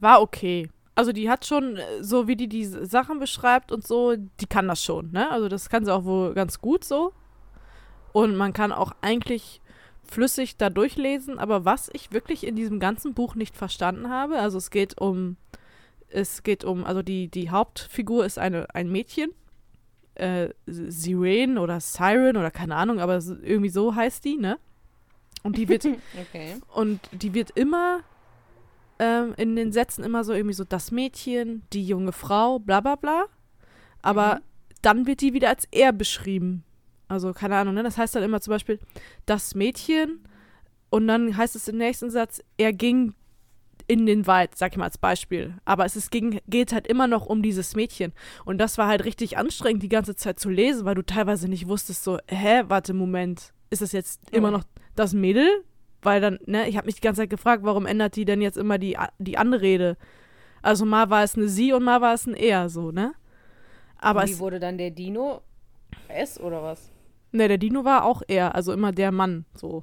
war okay. Also die hat schon, äh, so wie die die Sachen beschreibt und so, die kann das schon, ne? Also das kann sie auch wohl ganz gut so. Und man kann auch eigentlich flüssig da durchlesen, aber was ich wirklich in diesem ganzen Buch nicht verstanden habe, also es geht um, es geht um, also die, die Hauptfigur ist eine, ein Mädchen, äh, Siren oder Siren oder keine Ahnung, aber irgendwie so heißt die, ne? Und die wird, Okay. und die wird immer ähm, in den Sätzen immer so irgendwie so das Mädchen, die junge Frau, bla bla bla. Aber Mhm. dann wird die wieder als er beschrieben. Also keine Ahnung, ne? Das heißt dann immer zum Beispiel das Mädchen und dann heißt es im nächsten Satz, er ging in den Wald, sag ich mal als Beispiel. Aber es ist, ging, geht halt immer noch um dieses Mädchen. Und das war halt richtig anstrengend, die ganze Zeit zu lesen, weil du teilweise nicht wusstest, so, hä, warte, Moment, ist das jetzt immer Ja. noch das Mädel? Weil dann, ne, ich habe mich die ganze Zeit gefragt, warum ändert die denn jetzt immer die, die Anrede? Also mal war es eine sie und mal war es ein er, so, ne? Aber Und Wie es, wurde dann der Dino? S oder was? Ne, der Dino war auch er, also immer der Mann, so.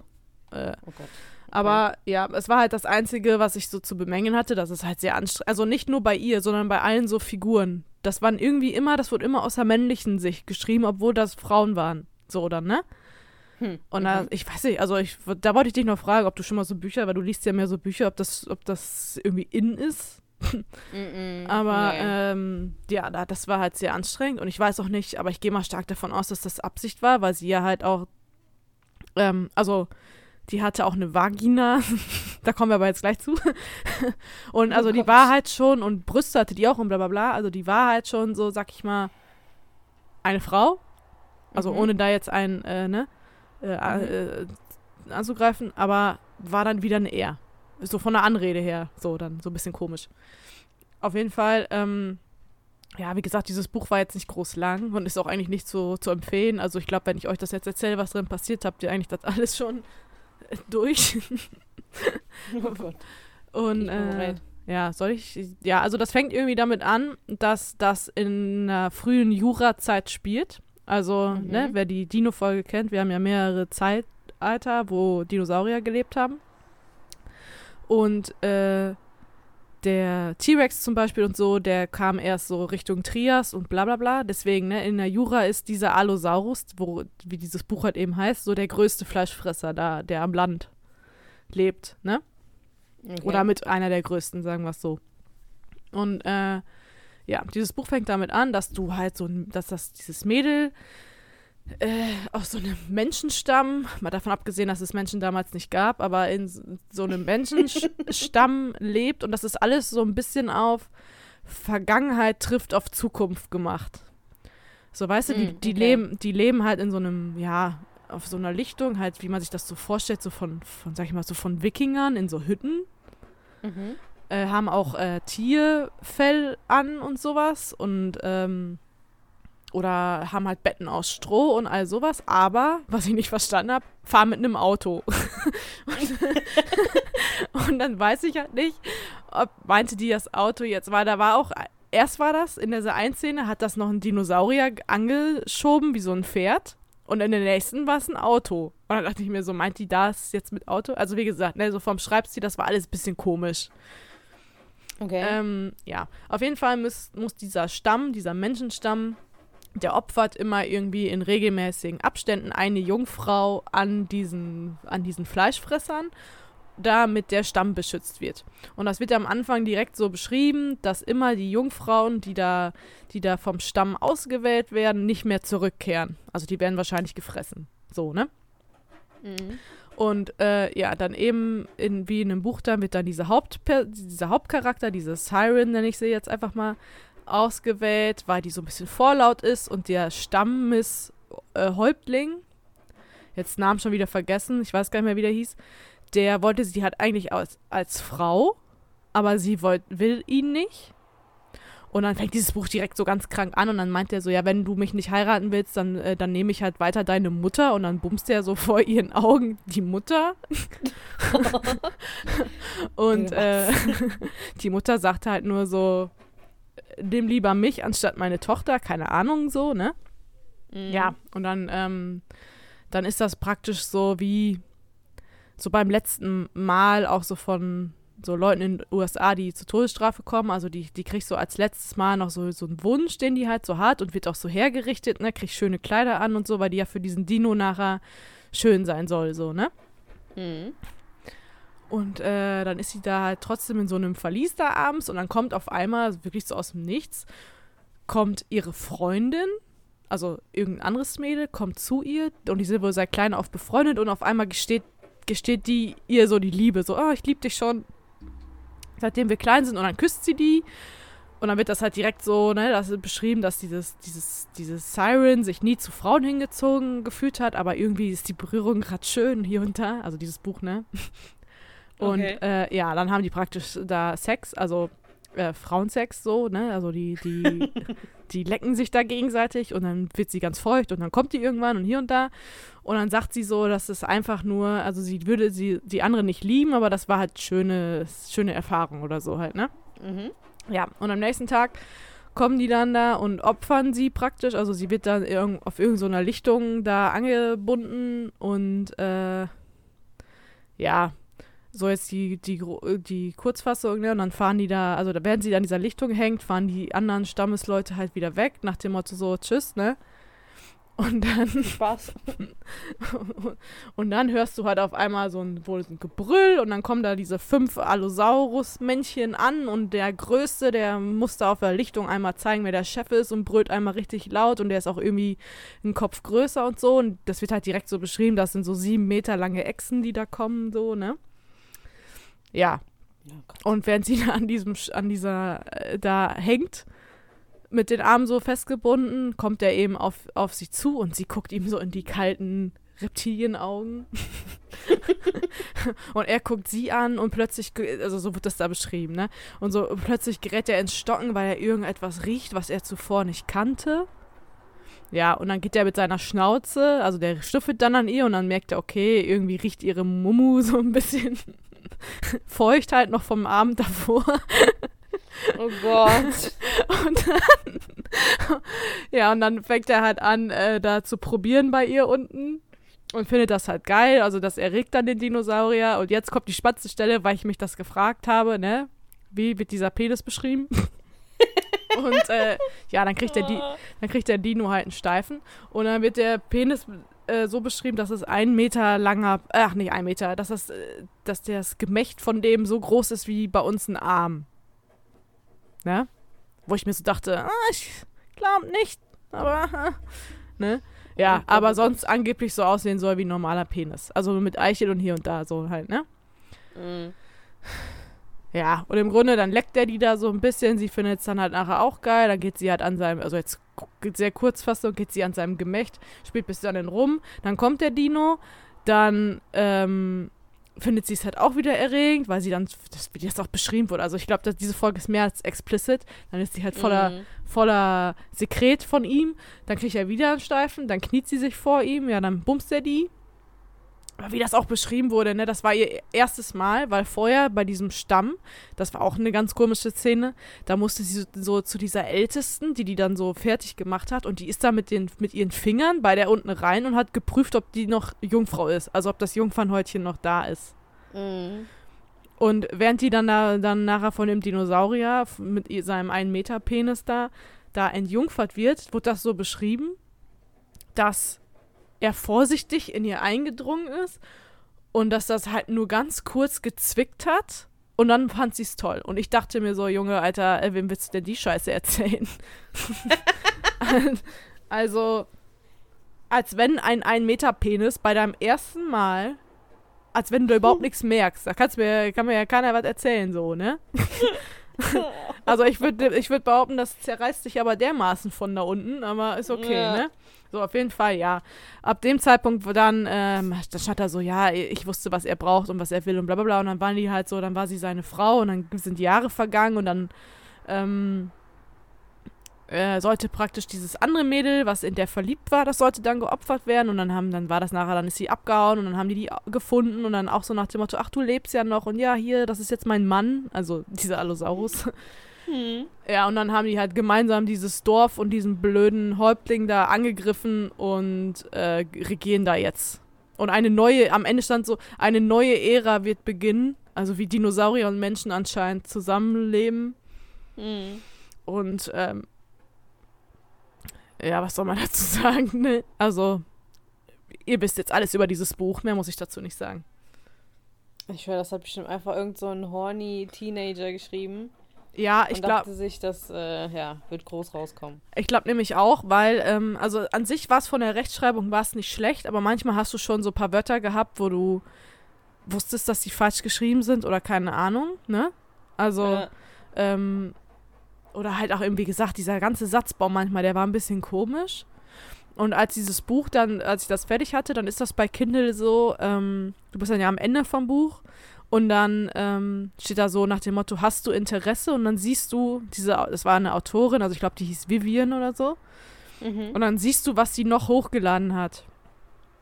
Äh, Oh Gott. aber ja, es war halt das Einzige, was ich so zu bemängeln hatte, dass es halt sehr anstrengend, also nicht nur bei ihr, sondern bei allen so Figuren. Das waren irgendwie immer, das wurde immer aus der männlichen Sicht geschrieben, obwohl das Frauen waren. So dann, ne? Hm. Und da, ich weiß nicht, also ich, da wollte ich dich noch fragen, ob du schon mal so Bücher, weil du liest ja mehr so Bücher, ob das, ob das irgendwie in ist. Mhm. Aber Nee. ähm, ja, da, das war halt sehr anstrengend und ich weiß auch nicht, aber ich gehe mal stark davon aus, dass das Absicht war, weil sie ja halt auch, ähm, also die hatte auch eine Vagina, da kommen wir aber jetzt gleich zu. und Oh also die war halt schon und Brüste hatte die auch und bla bla bla, also die war halt schon so, sag ich mal, eine Frau. Also Mhm. ohne da jetzt ein, äh, ne, äh, äh, anzugreifen, aber war dann wieder eine Er. So von der Anrede her, so dann, so ein bisschen komisch. Auf jeden Fall, ähm, ja, wie gesagt, dieses Buch war jetzt nicht groß lang und ist auch eigentlich nicht so zu empfehlen. Also ich glaube, wenn ich euch das jetzt erzähle, was drin passiert, habt ihr eigentlich das alles schon äh, durch. Oh. Und äh, ja, soll ich? Ja, also das fängt irgendwie damit an, dass das in einer frühen Jurazeit spielt. Also, Mhm. ne, wer die Dino-Folge kennt, wir haben ja mehrere Zeitalter, wo Dinosaurier gelebt haben. Und äh, der T-Rex zum Beispiel und so, der kam erst so Richtung Trias und bla bla bla. Deswegen, ne, in der Jura ist dieser Allosaurus, wo, wie dieses Buch halt eben heißt, so der größte Fleischfresser da, der am Land lebt, ne? Okay. Oder mit einer der größten, sagen wir es so. Und äh, ja, dieses Buch fängt damit an, dass du halt so, dass das dieses Mädel äh, aus so einem Menschenstamm, mal davon abgesehen, dass es Menschen damals nicht gab, aber in so einem Menschenstamm lebt und das ist alles so ein bisschen auf Vergangenheit trifft auf Zukunft gemacht. So, weißt du, die, Mm, die okay. leben, die leben halt in so einem, ja, auf so einer Lichtung, halt, wie man sich das so vorstellt, so von, von, sag ich mal, so von Wikingern in so Hütten Mhm. äh, haben auch äh, Tierfell an und sowas und ähm, oder haben halt Betten aus Stroh und all sowas. Aber, was ich nicht verstanden habe, fahren mit einem Auto. und, und dann weiß ich halt nicht, ob meinte die das Auto jetzt war. Da war auch, erst war das in dieser einen Szene, hat das noch ein Dinosaurier angeschoben, wie so ein Pferd. Und in der nächsten war es ein Auto. Und dann dachte ich mir so, meint die das jetzt mit Auto? Also wie gesagt, ne, so vom Schreibstil, das war alles ein bisschen komisch. Okay. Ähm, ja, auf jeden Fall muss, muss dieser Stamm, dieser Menschenstamm, der opfert immer irgendwie in regelmäßigen Abständen eine Jungfrau an diesen, an diesen Fleischfressern, damit der Stamm beschützt wird. Und das wird am Anfang direkt so beschrieben, dass immer die Jungfrauen, die da, die da vom Stamm ausgewählt werden, nicht mehr zurückkehren. Also die werden wahrscheinlich gefressen. So, ne? Mhm. Und äh, ja, dann eben in, wie in einem Buch, dann wird dann diese Hauptper dieser Hauptcharakter, diese Siren, nenne ich sie jetzt einfach mal, ausgewählt, weil die so ein bisschen vorlaut ist und der Stammes-Häuptling, jetzt Namen schon wieder vergessen, ich weiß gar nicht mehr, wie der hieß, der wollte sie halt eigentlich als, als Frau, aber sie wollt, will ihn nicht. Und dann fängt dieses Buch direkt so ganz krank an und dann meint er so, ja, wenn du mich nicht heiraten willst, dann, äh, dann nehme ich halt weiter deine Mutter und dann bumst er so vor ihren Augen die Mutter. und äh, die Mutter sagt halt nur so, nimm lieber mich anstatt meine Tochter, keine Ahnung, so, ne? Mhm. Ja, und dann, ähm, dann ist das praktisch so wie so beim letzten Mal auch so von so Leuten in den USA, die zur Todesstrafe kommen, also die, die kriegt so als letztes Mal noch so, so einen Wunsch, den die halt so hat und wird auch so hergerichtet, ne, kriegt schöne Kleider an und so, weil die ja für diesen Dino nachher schön sein soll, so, ne? Mhm. Und äh, dann ist sie da halt trotzdem in so einem Verlies da abends und dann kommt auf einmal, wirklich so aus dem Nichts, kommt ihre Freundin, also irgendein anderes Mädel, kommt zu ihr und die sind wohl seit klein auf befreundet und auf einmal gesteht, gesteht die ihr so die Liebe, so, oh, ich liebe dich schon, seitdem wir klein sind und dann küsst sie die und dann wird das halt direkt so, ne, das ist beschrieben, dass dieses, dieses, dieses Siren sich nie zu Frauen hingezogen gefühlt hat, aber irgendwie ist die Berührung gerade schön hier und da, also dieses Buch, ne? Und Okay. äh, ja, dann haben die praktisch da Sex, also äh, Frauensex so, ne? Also die, die, die lecken sich da gegenseitig und dann wird sie ganz feucht und dann kommt die irgendwann und hier und da. Und dann sagt sie so, dass es einfach nur, also sie würde sie die andere nicht lieben, aber das war halt schöne, schöne Erfahrung oder so halt, ne? Mhm. Ja, und am nächsten Tag kommen die dann da und opfern sie praktisch. Also sie wird dann irg auf irgendeiner Lichtung da angebunden und äh, ja, so jetzt die, die, Gro- die Kurzfassung, ne? Und dann fahren die da, also da werden sie an dieser Lichtung hängt, fahren die anderen Stammesleute halt wieder weg, nach dem Motto so, tschüss, ne? Und dann Spaß. und dann hörst du halt auf einmal so ein, wohl so ein Gebrüll und dann kommen da diese fünf Allosaurus-Männchen an und der Größte, der muss da auf der Lichtung einmal zeigen, wer der Chef ist und brüllt einmal richtig laut und der ist auch irgendwie einen Kopf größer und so und das wird halt direkt so beschrieben, das sind so sieben Meter lange Echsen, die da kommen, so, ne? Ja, Gott. und während sie da an diesem, an dieser, äh, da hängt, mit den Armen so festgebunden, kommt er eben auf, auf sie zu und sie guckt ihm so in die kalten Reptilienaugen. und er guckt sie an und plötzlich, also so wird das da beschrieben, ne? Und so plötzlich gerät er ins Stocken, weil er irgendetwas riecht, was er zuvor nicht kannte. Ja, und dann geht er mit seiner Schnauze, also der schnüffelt dann an ihr und dann merkt er, okay, irgendwie riecht ihre Mumu so ein bisschen feucht halt noch vom Abend davor. Oh Gott. Und dann, ja, und dann fängt er halt an, äh, da zu probieren bei ihr unten und findet das halt geil. Also das erregt dann den Dinosaurier. Und jetzt kommt die spannendste Stelle, weil ich mich das gefragt habe, ne? Wie wird dieser Penis beschrieben? und äh, ja, dann kriegt, der Di dann kriegt der Dino halt einen Steifen. Und dann wird der Penis äh, so beschrieben, dass es ein Meter langer, ach nicht ein Meter, dass das, äh, dass das Gemächt von dem so groß ist wie bei uns ein Arm. Ne? Wo ich mir so dachte, ah, ich glaube nicht, aber, ne? Ja, aber sonst angeblich so aussehen soll wie ein normaler Penis. Also mit Eichel und hier und da so halt, ne? Mhm. Ja, und im Grunde dann leckt er die da so ein bisschen. Sie findet es dann halt nachher auch geil. Dann geht sie halt an seinem, also jetzt sehr Kurzfassung, geht sie an seinem Gemächt, spielt bis dann rum. Dann kommt der Dino, dann ähm, findet sie es halt auch wieder erregend, weil sie dann, das, wie das auch beschrieben wurde, also ich glaube, dass diese Folge ist mehr als explicit, dann ist sie halt voller, Mhm. voller Sekret von ihm, dann kriegt er wieder einen Steifen, dann kniet sie sich vor ihm, ja, dann bumst er die. Aber wie das auch beschrieben wurde, ne, das war ihr erstes Mal, weil vorher bei diesem Stamm, das war auch eine ganz komische Szene, da musste sie so, so zu dieser Ältesten, die die dann so fertig gemacht hat und die ist da mit, den, mit ihren Fingern bei der unten rein und hat geprüft, ob die noch Jungfrau ist, also ob das Jungfernhäutchen noch da ist. Mhm. Und während die dann, da, dann nachher von dem Dinosaurier mit seinem 1 Meter Penis da, da entjungfert wird, wird das so beschrieben, dass er vorsichtig in ihr eingedrungen ist und dass das halt nur ganz kurz gezwickt hat und dann fand sie es toll. Und ich dachte mir so, Junge, Alter, äh, wem willst du denn die Scheiße erzählen? also, als wenn ein 1 Meter Penis bei deinem ersten Mal als wenn du überhaupt nichts merkst. Da kannst mir, kann mir ja keiner was erzählen, so, ne? also ich würde ich würd behaupten, das zerreißt sich aber dermaßen von da unten, aber ist okay, Ja. ne? So, auf jeden Fall, ja. Ab dem Zeitpunkt, wo dann, ähm, dann stand er so, ja, ich wusste, was er braucht und was er will und bla bla bla. Und dann waren die halt so, dann war sie seine Frau und dann sind die Jahre vergangen und dann, ähm, äh, sollte praktisch dieses andere Mädel, was in der verliebt war, das sollte dann geopfert werden und dann haben, dann war das nachher, dann ist sie abgehauen und dann haben die die gefunden und dann auch so nach dem Motto, ach du lebst ja noch und ja hier, das ist jetzt mein Mann, also dieser Allosaurus. Hm. Ja, und dann haben die halt gemeinsam dieses Dorf und diesen blöden Häuptling da angegriffen und äh, regieren da jetzt. Und eine neue, am Ende stand so, eine neue Ära wird beginnen. Also wie Dinosaurier und Menschen anscheinend zusammenleben. Hm. Und ähm, ja, was soll man dazu sagen, ne? Also, ihr wisst jetzt alles über dieses Buch, mehr muss ich dazu nicht sagen. Ich schwöre, das hat bestimmt einfach irgend so ein horny Teenager geschrieben. Ja, ich glaube dachte sich, das äh, ja, wird groß rauskommen. ich glaub nämlich auch, weil, ähm, also an sich war es von der Rechtschreibung war es nicht schlecht, aber manchmal hast du schon so ein paar Wörter gehabt, wo du wusstest, dass die falsch geschrieben sind oder keine Ahnung, ne? Also, Ja. Ähm, oder halt auch eben, wie gesagt, dieser ganze Satzbau manchmal, der war ein bisschen komisch. Und als dieses Buch dann, als ich das fertig hatte, dann ist das bei Kindle so, ähm, du bist dann ja am Ende vom Buch und dann ähm, steht da so nach dem Motto, hast du Interesse? Und dann siehst du, diese, das war eine Autorin, also ich glaube, die hieß Vivian oder so. Mhm. Und dann siehst du, was sie noch hochgeladen hat.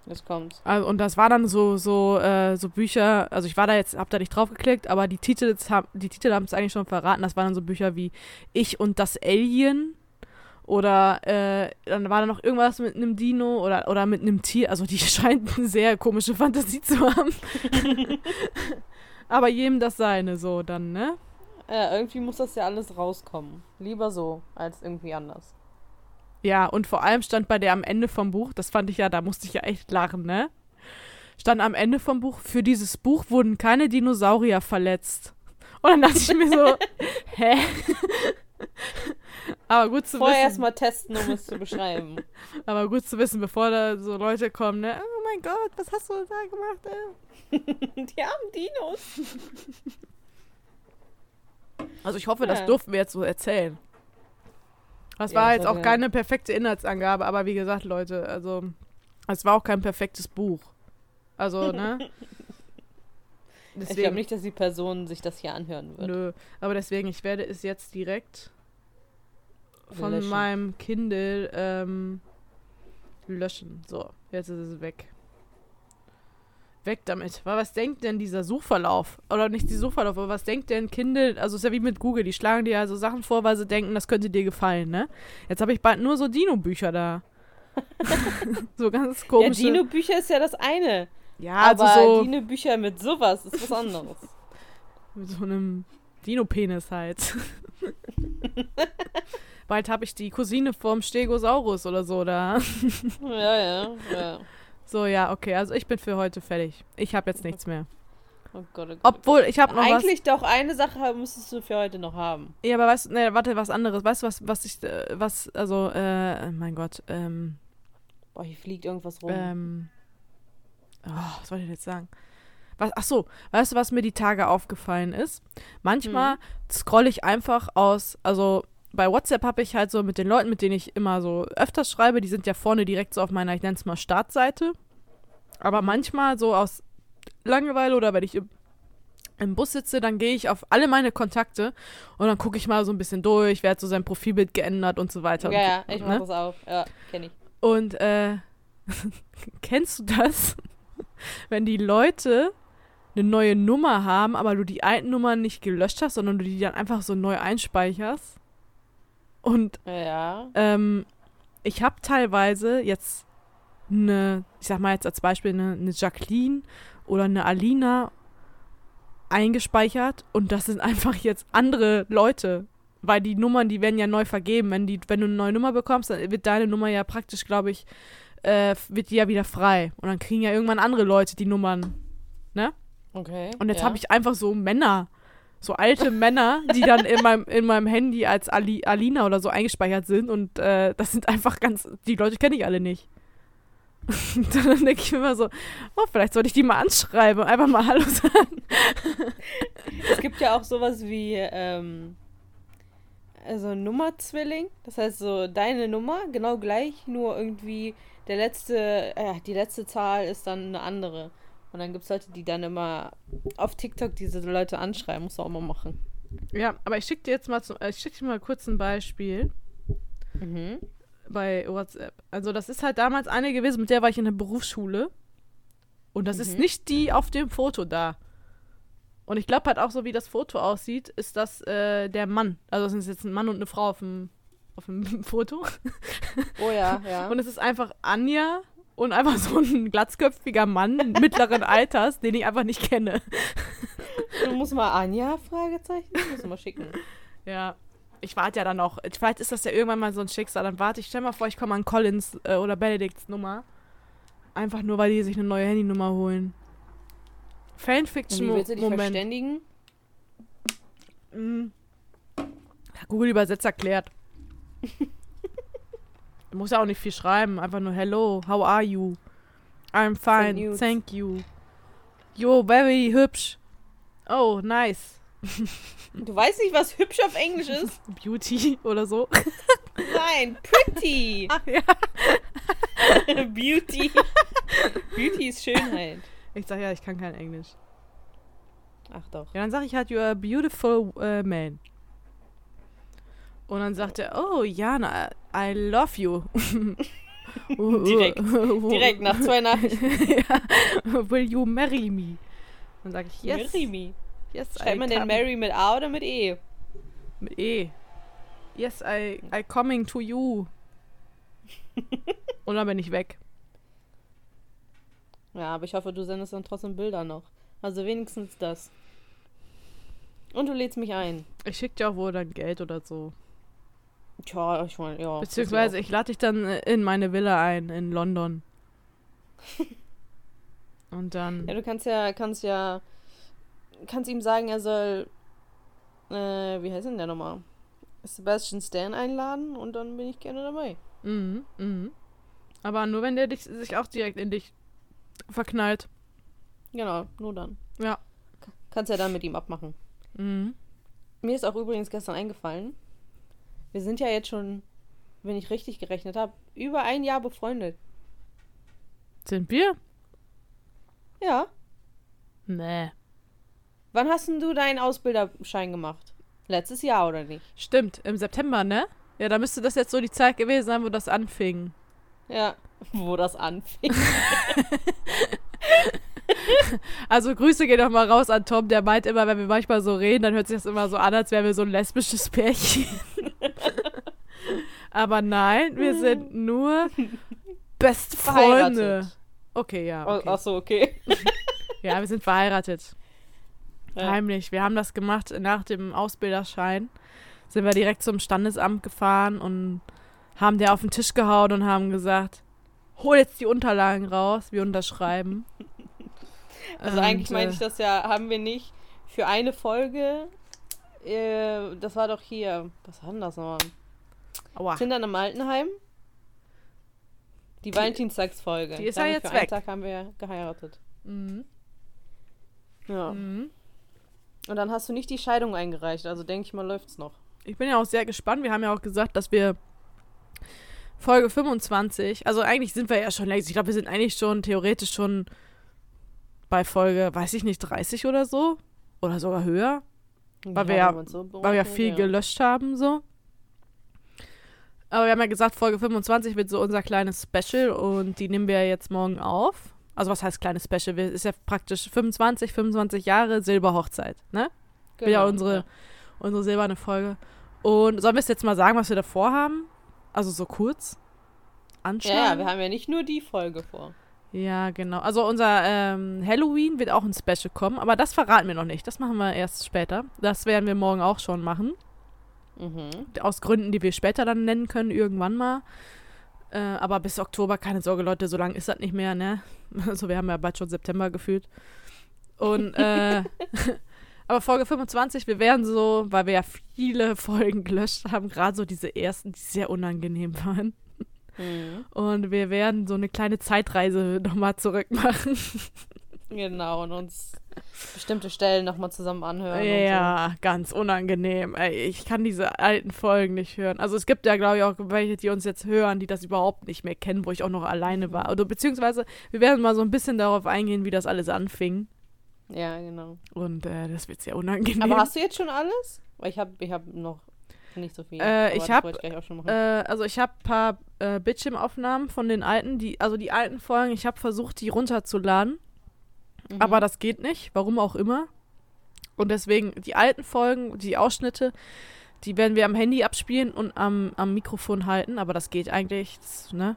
Jetzt kommt's. Also, und das war dann so, so, äh, so Bücher, also ich war da jetzt, hab da nicht drauf geklickt, aber die Titel, haben- die Titel haben es eigentlich schon verraten. Das waren dann so Bücher wie Ich und das Alien. Oder äh, dann war da noch irgendwas mit einem Dino oder, oder mit einem Tier. Also die scheint eine sehr komische Fantasie zu haben. aber jedem das seine, so dann, ne? Ja, irgendwie muss das ja alles rauskommen. Lieber so, als irgendwie anders. Ja, und vor allem stand bei der am Ende vom Buch, das fand ich ja, da musste ich ja echt lachen, ne? Stand am Ende vom Buch, für dieses Buch wurden keine Dinosaurier verletzt. Und dann dachte ich mir so, hä? Aber gut zu Vorher wissen. erstmal testen, um es zu beschreiben. Aber gut zu wissen, bevor da so Leute kommen, ne? Oh mein Gott, was hast du da gemacht, ey? Die haben Dinos. Also ich hoffe, das Ja. durften wir jetzt so erzählen. Das Ja, war das jetzt auch keine perfekte Inhaltsangabe, aber wie gesagt, Leute, also es war auch kein perfektes Buch. Also, ne? Ich glaube Deswegen, nicht, dass die Person sich das hier anhören wird. nö. Aber deswegen, ich werde es jetzt direkt von Löschen. meinem Kindle ähm, löschen. So, jetzt ist es weg. Weg damit. Weil was denkt denn dieser Suchverlauf? Oder nicht die Suchverlauf, aber was denkt denn Kindle? Also ist ja wie mit Google, die schlagen dir ja so Sachen vor, weil sie denken, das könnte dir gefallen, ne? Jetzt habe ich bald nur so Dino-Bücher da. so ganz Ja, komische. Dino-Bücher ist ja das eine. ja, aber also so Dino-Bücher mit sowas ist was anderes. mit so einem Dino-Penis halt. bald habe ich die Cousine vom Stegosaurus oder so da. ja, ja, ja. So, ja, okay. Also ich bin für heute fertig. Ich habe jetzt nichts mehr. Oh Gott, oh Gott. Obwohl, ich habe noch was. Eigentlich doch eine Sache müsstest du für heute noch haben. Ja, aber weißt du, nee, warte, was anderes. Weißt du, was, was ich, äh, was, also, äh, mein Gott, ähm, Boah, hier fliegt irgendwas rum. ähm, oh, was wollte ich jetzt sagen? Was, ach so, weißt du, was mir die Tage aufgefallen ist? Manchmal scrolle ich einfach aus, also bei WhatsApp habe ich halt so mit den Leuten, mit denen ich immer so öfters schreibe, die sind ja vorne direkt so auf meiner, ich nenne es mal Startseite. Aber manchmal so aus Langeweile oder wenn ich im, im Bus sitze, dann gehe ich auf alle meine Kontakte und dann gucke ich mal so ein bisschen durch, wer hat so sein Profilbild geändert und so weiter. Ja, ja, ich so, mach ne? das auch. Ja, kenn ich. Und äh, kennst du das? Wenn die Leute eine neue Nummer haben, aber du die alten Nummern nicht gelöscht hast, sondern du die dann einfach so neu einspeicherst. Und Ja. ähm, ich habe teilweise jetzt eine, ich sag mal jetzt als Beispiel eine, eine Jacqueline oder eine Alina eingespeichert und das sind einfach jetzt andere Leute. Weil die Nummern, die werden ja neu vergeben. Wenn, die, wenn du eine neue Nummer bekommst, dann wird deine Nummer ja praktisch, glaube ich, äh, wird die ja wieder frei. Und dann kriegen ja irgendwann andere Leute die Nummern. Okay. Und jetzt ja. habe ich einfach so Männer, so alte Männer, die dann in meinem, in meinem Handy als Ali, Alina oder so eingespeichert sind. Und äh, das sind einfach ganz, die Leute kenne ich alle nicht. Dann denke ich mir immer so, oh, vielleicht sollte ich die mal anschreiben und einfach mal Hallo sagen. Es gibt ja auch sowas wie ähm, also Nummerzwilling. Das heißt so deine Nummer genau gleich, nur irgendwie der letzte, äh, die letzte Zahl ist dann eine andere. Und dann gibt es Leute, die dann immer auf TikTok diese Leute anschreiben. Muss auch mal machen. Ja, aber ich schicke dir jetzt mal, zum, äh, ich schick dir mal kurz ein Beispiel Mhm. bei WhatsApp. Also das ist halt damals eine gewesen, mit der war ich in der Berufsschule. Und das ist Mhm. nicht die auf dem Foto da. Und ich glaube halt auch so, wie das Foto aussieht, ist das äh, der Mann. Also es ist jetzt ein Mann und eine Frau auf dem, auf dem Foto. Oh ja, ja. Und es ist einfach Anja und einfach so ein glatzköpfiger Mann mittleren Alters, den ich einfach nicht kenne. du musst mal Anja, Fragezeichen, musst du mal schicken. Ja. Ich warte ja dann auch. Vielleicht ist das ja irgendwann mal so ein Schicksal. Dann warte ich. Stell mal vor, ich komme an Collins äh, oder Benedikts Nummer. Einfach nur, weil die sich eine neue Handynummer holen. Und wie Fanfiction willst du dich Moment. verständigen? Mhm. Google Übersetzer du musst ja auch nicht viel schreiben. Einfach nur Hello, how are you? I'm fine, thank you. You're very hübsch. Oh, nice. Du weißt nicht, was hübsch auf Englisch ist? Beauty oder so. Nein, pretty. Ach ja. Beauty. Beauty ist Schönheit. Ich sag ja, ich kann kein Englisch. Ach doch. Ja, dann sag ich halt, you're a beautiful uh, man. Und dann sagt er, oh, Jana, I love you. Direkt. Direkt nach zwei Nachrichten. ja. Will you marry me? Dann sag ich, yes. Marry me. yes Schreibt I man den. Mary mit A oder mit E? Mit E. Yes, I, I coming to you. Und dann bin ich weg. Ja, aber ich hoffe, du sendest dann trotzdem Bilder noch. Also wenigstens das. Und du lädst mich ein. Ich schick dir auch wohl dann Geld oder so. Tja, ich meine, ja. Beziehungsweise ich lade dich dann äh, in meine Villa ein in London. Und dann. Ja, du kannst ja, kannst ja, kannst ihm sagen, er soll, äh, wie heißt denn der nochmal? Sebastian Stan einladen und dann bin ich gerne dabei. Mhm, mhm. Aber nur wenn der dich, sich auch direkt in dich verknallt. Genau, nur dann. Ja. Ka- Kannst ja dann mit ihm abmachen. Mhm. Mir ist auch übrigens gestern eingefallen, wir sind ja jetzt schon, wenn ich richtig gerechnet habe, über ein Jahr befreundet. Sind wir? Ja. Nee. Wann hast denn du deinen Ausbilderschein gemacht? Letztes Jahr oder nicht? Stimmt, im September, ne? Ja, da müsste das jetzt so die Zeit gewesen sein, wo das anfing. Ja. Wo das anfing. Also Grüße gehen doch mal raus an Tom, der meint immer, wenn wir manchmal so reden, dann hört sich das immer so an, als wären wir so ein lesbisches Pärchen. Aber nein, wir sind nur beste Freunde. Okay, ja. Oh, Okay. Ach so, okay. Ja, wir sind verheiratet. Ja. Heimlich. Wir haben das gemacht nach dem Ausbilderschein. Sind wir direkt zum Standesamt gefahren und haben der auf den Tisch gehauen und haben gesagt, hol jetzt die Unterlagen raus, wir unterschreiben. Also Und, eigentlich meine äh, ich das ja, haben wir nicht für eine Folge, äh, das war doch hier, was war denn das nochmal? Aua. Kindern im Altenheim? Die, Valentinstagsfolge. die ist ja jetzt für einen weg. Tag haben wir geheiratet. Mhm. Ja. Mhm. Und dann hast du nicht die Scheidung eingereicht, also denke ich mal, läuft's noch. Ich bin ja auch sehr gespannt. Wir haben ja auch gesagt, dass wir Folge 25, also eigentlich sind wir ja schon längst, ich glaube, wir sind eigentlich schon theoretisch schon bei Folge, weiß ich nicht, 30 oder so. Oder sogar höher. Weil wir ja- so weil wir ja viel gelöscht haben, so. Aber wir haben ja gesagt, Folge 25 wird so unser kleines Special und die nehmen wir jetzt morgen auf. Also was heißt kleines Special? Wir- Ist ja praktisch 25, 25 Jahre Silberhochzeit, ne? Genau, ja unsere, unsere silberne Folge. Und sollen wir es jetzt mal sagen, was wir davor haben? Also so kurz Ja, anschneiden? ja, wir haben ja nicht nur die Folge vor. Ja, genau. Also unser ähm, Halloween wird auch ein Special kommen, aber das verraten wir noch nicht. Das machen wir erst später. Das werden wir morgen auch schon machen. Mhm. Aus Gründen, die wir später dann nennen können, irgendwann mal. Äh, aber bis Oktober, keine Sorge, Leute, so lange ist das nicht mehr, ne? Also wir haben ja bald schon September gefühlt. Und äh, aber Folge 25, wir werden so, weil wir ja viele Folgen gelöscht haben, gerade so diese ersten, die sehr unangenehm waren. Mhm. Und wir werden so eine kleine Zeitreise nochmal zurück machen. Genau, und uns bestimmte Stellen nochmal zusammen anhören. Ja, ganz unangenehm. Ey, ich kann diese alten Folgen nicht hören. Also es gibt ja, glaube ich, auch welche, die uns jetzt hören, die das überhaupt nicht mehr kennen, wo ich auch noch alleine war. Oder beziehungsweise, wir werden mal so ein bisschen darauf eingehen, wie das alles anfing. So. Ja, genau. Und äh, das wird sehr unangenehm. Aber hast du jetzt schon alles? Weil ich habe ich hab noch nicht so viel. Äh, ich das hab, wollte gleich auch schon machen. äh, also ich habe ein paar äh, Bildschirmaufnahmen von den alten, die, also die alten Folgen, ich habe versucht, die runterzuladen. Mhm. Aber das geht nicht, warum auch immer. Und deswegen, die alten Folgen, die Ausschnitte, die werden wir am Handy abspielen und am, am Mikrofon halten, aber das geht eigentlich, das, ne?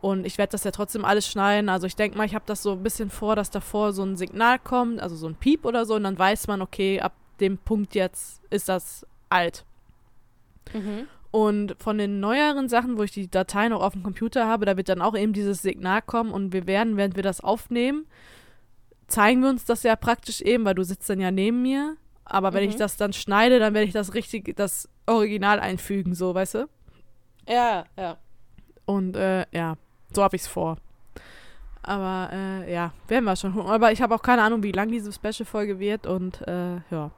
Und ich werde das ja trotzdem alles schneiden. Also ich denke mal, ich habe das so ein bisschen vor, dass davor so ein Signal kommt, also so ein Piep oder so, und dann weiß man, okay, ab dem Punkt jetzt ist das alt. Mhm. Und von den neueren Sachen, wo ich die Datei noch auf dem Computer habe, da wird dann auch eben dieses Signal kommen und wir werden, während wir das aufnehmen, zeigen wir uns das ja praktisch eben, weil du sitzt dann ja neben mir. Aber wenn Mhm. ich das dann schneide, dann werde ich das richtig, das Original einfügen, so, weißt du? Ja, ja. Und äh, ja, so habe ich es vor. Aber äh, ja, werden wir schon. Aber ich habe auch keine Ahnung, wie lang diese Special-Folge wird und äh, ja.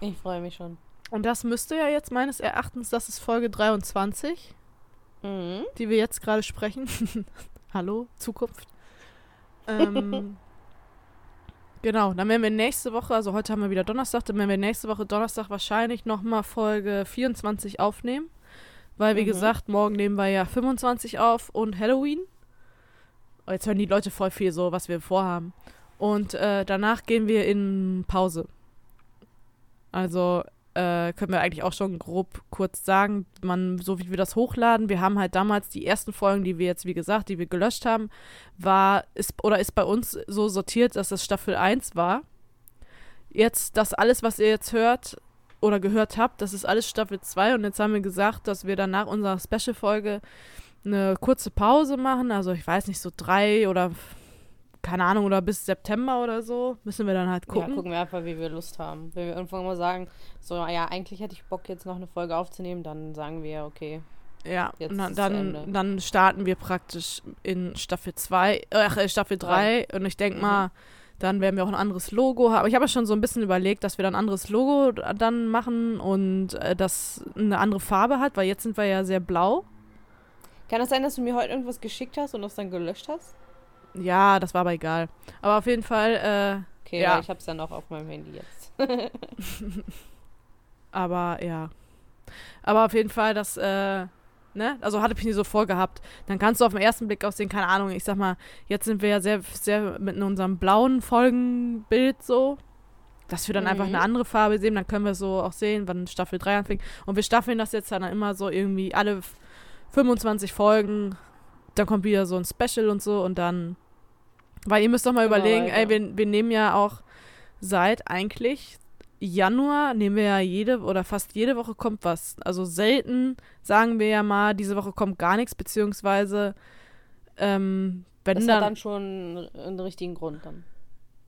Ich freue mich schon. Und das müsste ja jetzt meines Erachtens, das ist Folge 23. Mhm. die wir jetzt gerade sprechen. Hallo, Zukunft. Ähm, genau, dann werden wir nächste Woche, also heute haben wir wieder Donnerstag, dann werden wir nächste Woche Donnerstag wahrscheinlich nochmal Folge 24 aufnehmen. Weil, wie Mhm. gesagt, morgen nehmen wir ja 25 auf und Halloween. Oh, Jetzt hören die Leute voll viel so, was wir vorhaben. Und äh, danach gehen wir in Pause. Also äh, können wir eigentlich auch schon grob kurz sagen, man, so wie wir das hochladen, wir haben halt damals die ersten Folgen, die wir jetzt, wie gesagt, die wir gelöscht haben, war, ist oder ist bei uns so sortiert, dass das Staffel 1 war. Jetzt, das alles, was ihr jetzt hört oder gehört habt, das ist alles Staffel 2 und jetzt haben wir gesagt, dass wir dann nach unserer Special-Folge eine kurze Pause machen, also ich weiß nicht, so drei oder keine Ahnung, oder bis September oder so, müssen wir dann halt gucken. Ja, gucken wir einfach, wie wir Lust haben. Wenn wir irgendwann mal sagen, so, ja, eigentlich hätte ich Bock, jetzt noch eine Folge aufzunehmen, dann sagen wir, okay. Ja, Jetzt dann, dann, dann starten wir praktisch in Staffel 2, ach, äh, Staffel 3 und ich denke Mhm. mal, dann werden wir auch ein anderes Logo haben. Aber ich habe ja schon so ein bisschen überlegt, dass wir dann ein anderes Logo dann machen und äh, das eine andere Farbe hat, weil jetzt sind wir ja sehr blau. Kann es sein, dass du mir heute irgendwas geschickt hast und das dann gelöscht hast? Ja, das war aber egal. Aber auf jeden Fall, äh, Okay, Ja. ich hab's ja noch auf meinem Handy jetzt. aber ja. Aber auf jeden Fall, das, äh, ne? Also hatte ich mir so vorgehabt. Dann kannst du auf den ersten Blick auch sehen, keine Ahnung, ich sag mal, jetzt sind wir ja sehr, sehr mit unserem blauen Folgenbild so. Dass wir dann einfach Mhm. eine andere Farbe sehen, dann können wir so auch sehen, wann Staffel 3 anfängt. Und wir staffeln das jetzt dann immer so irgendwie alle f- 25 Folgen. Dann kommt wieder so ein Special und so und dann. Weil ihr müsst doch mal Immer überlegen, ey, weiter. wir, wir nehmen ja auch seit eigentlich Januar nehmen wir ja jede oder fast jede Woche kommt was. Also selten sagen wir ja mal, diese Woche kommt gar nichts, beziehungsweise ähm, wenn Das dann, hat dann schon einen richtigen Grund dann.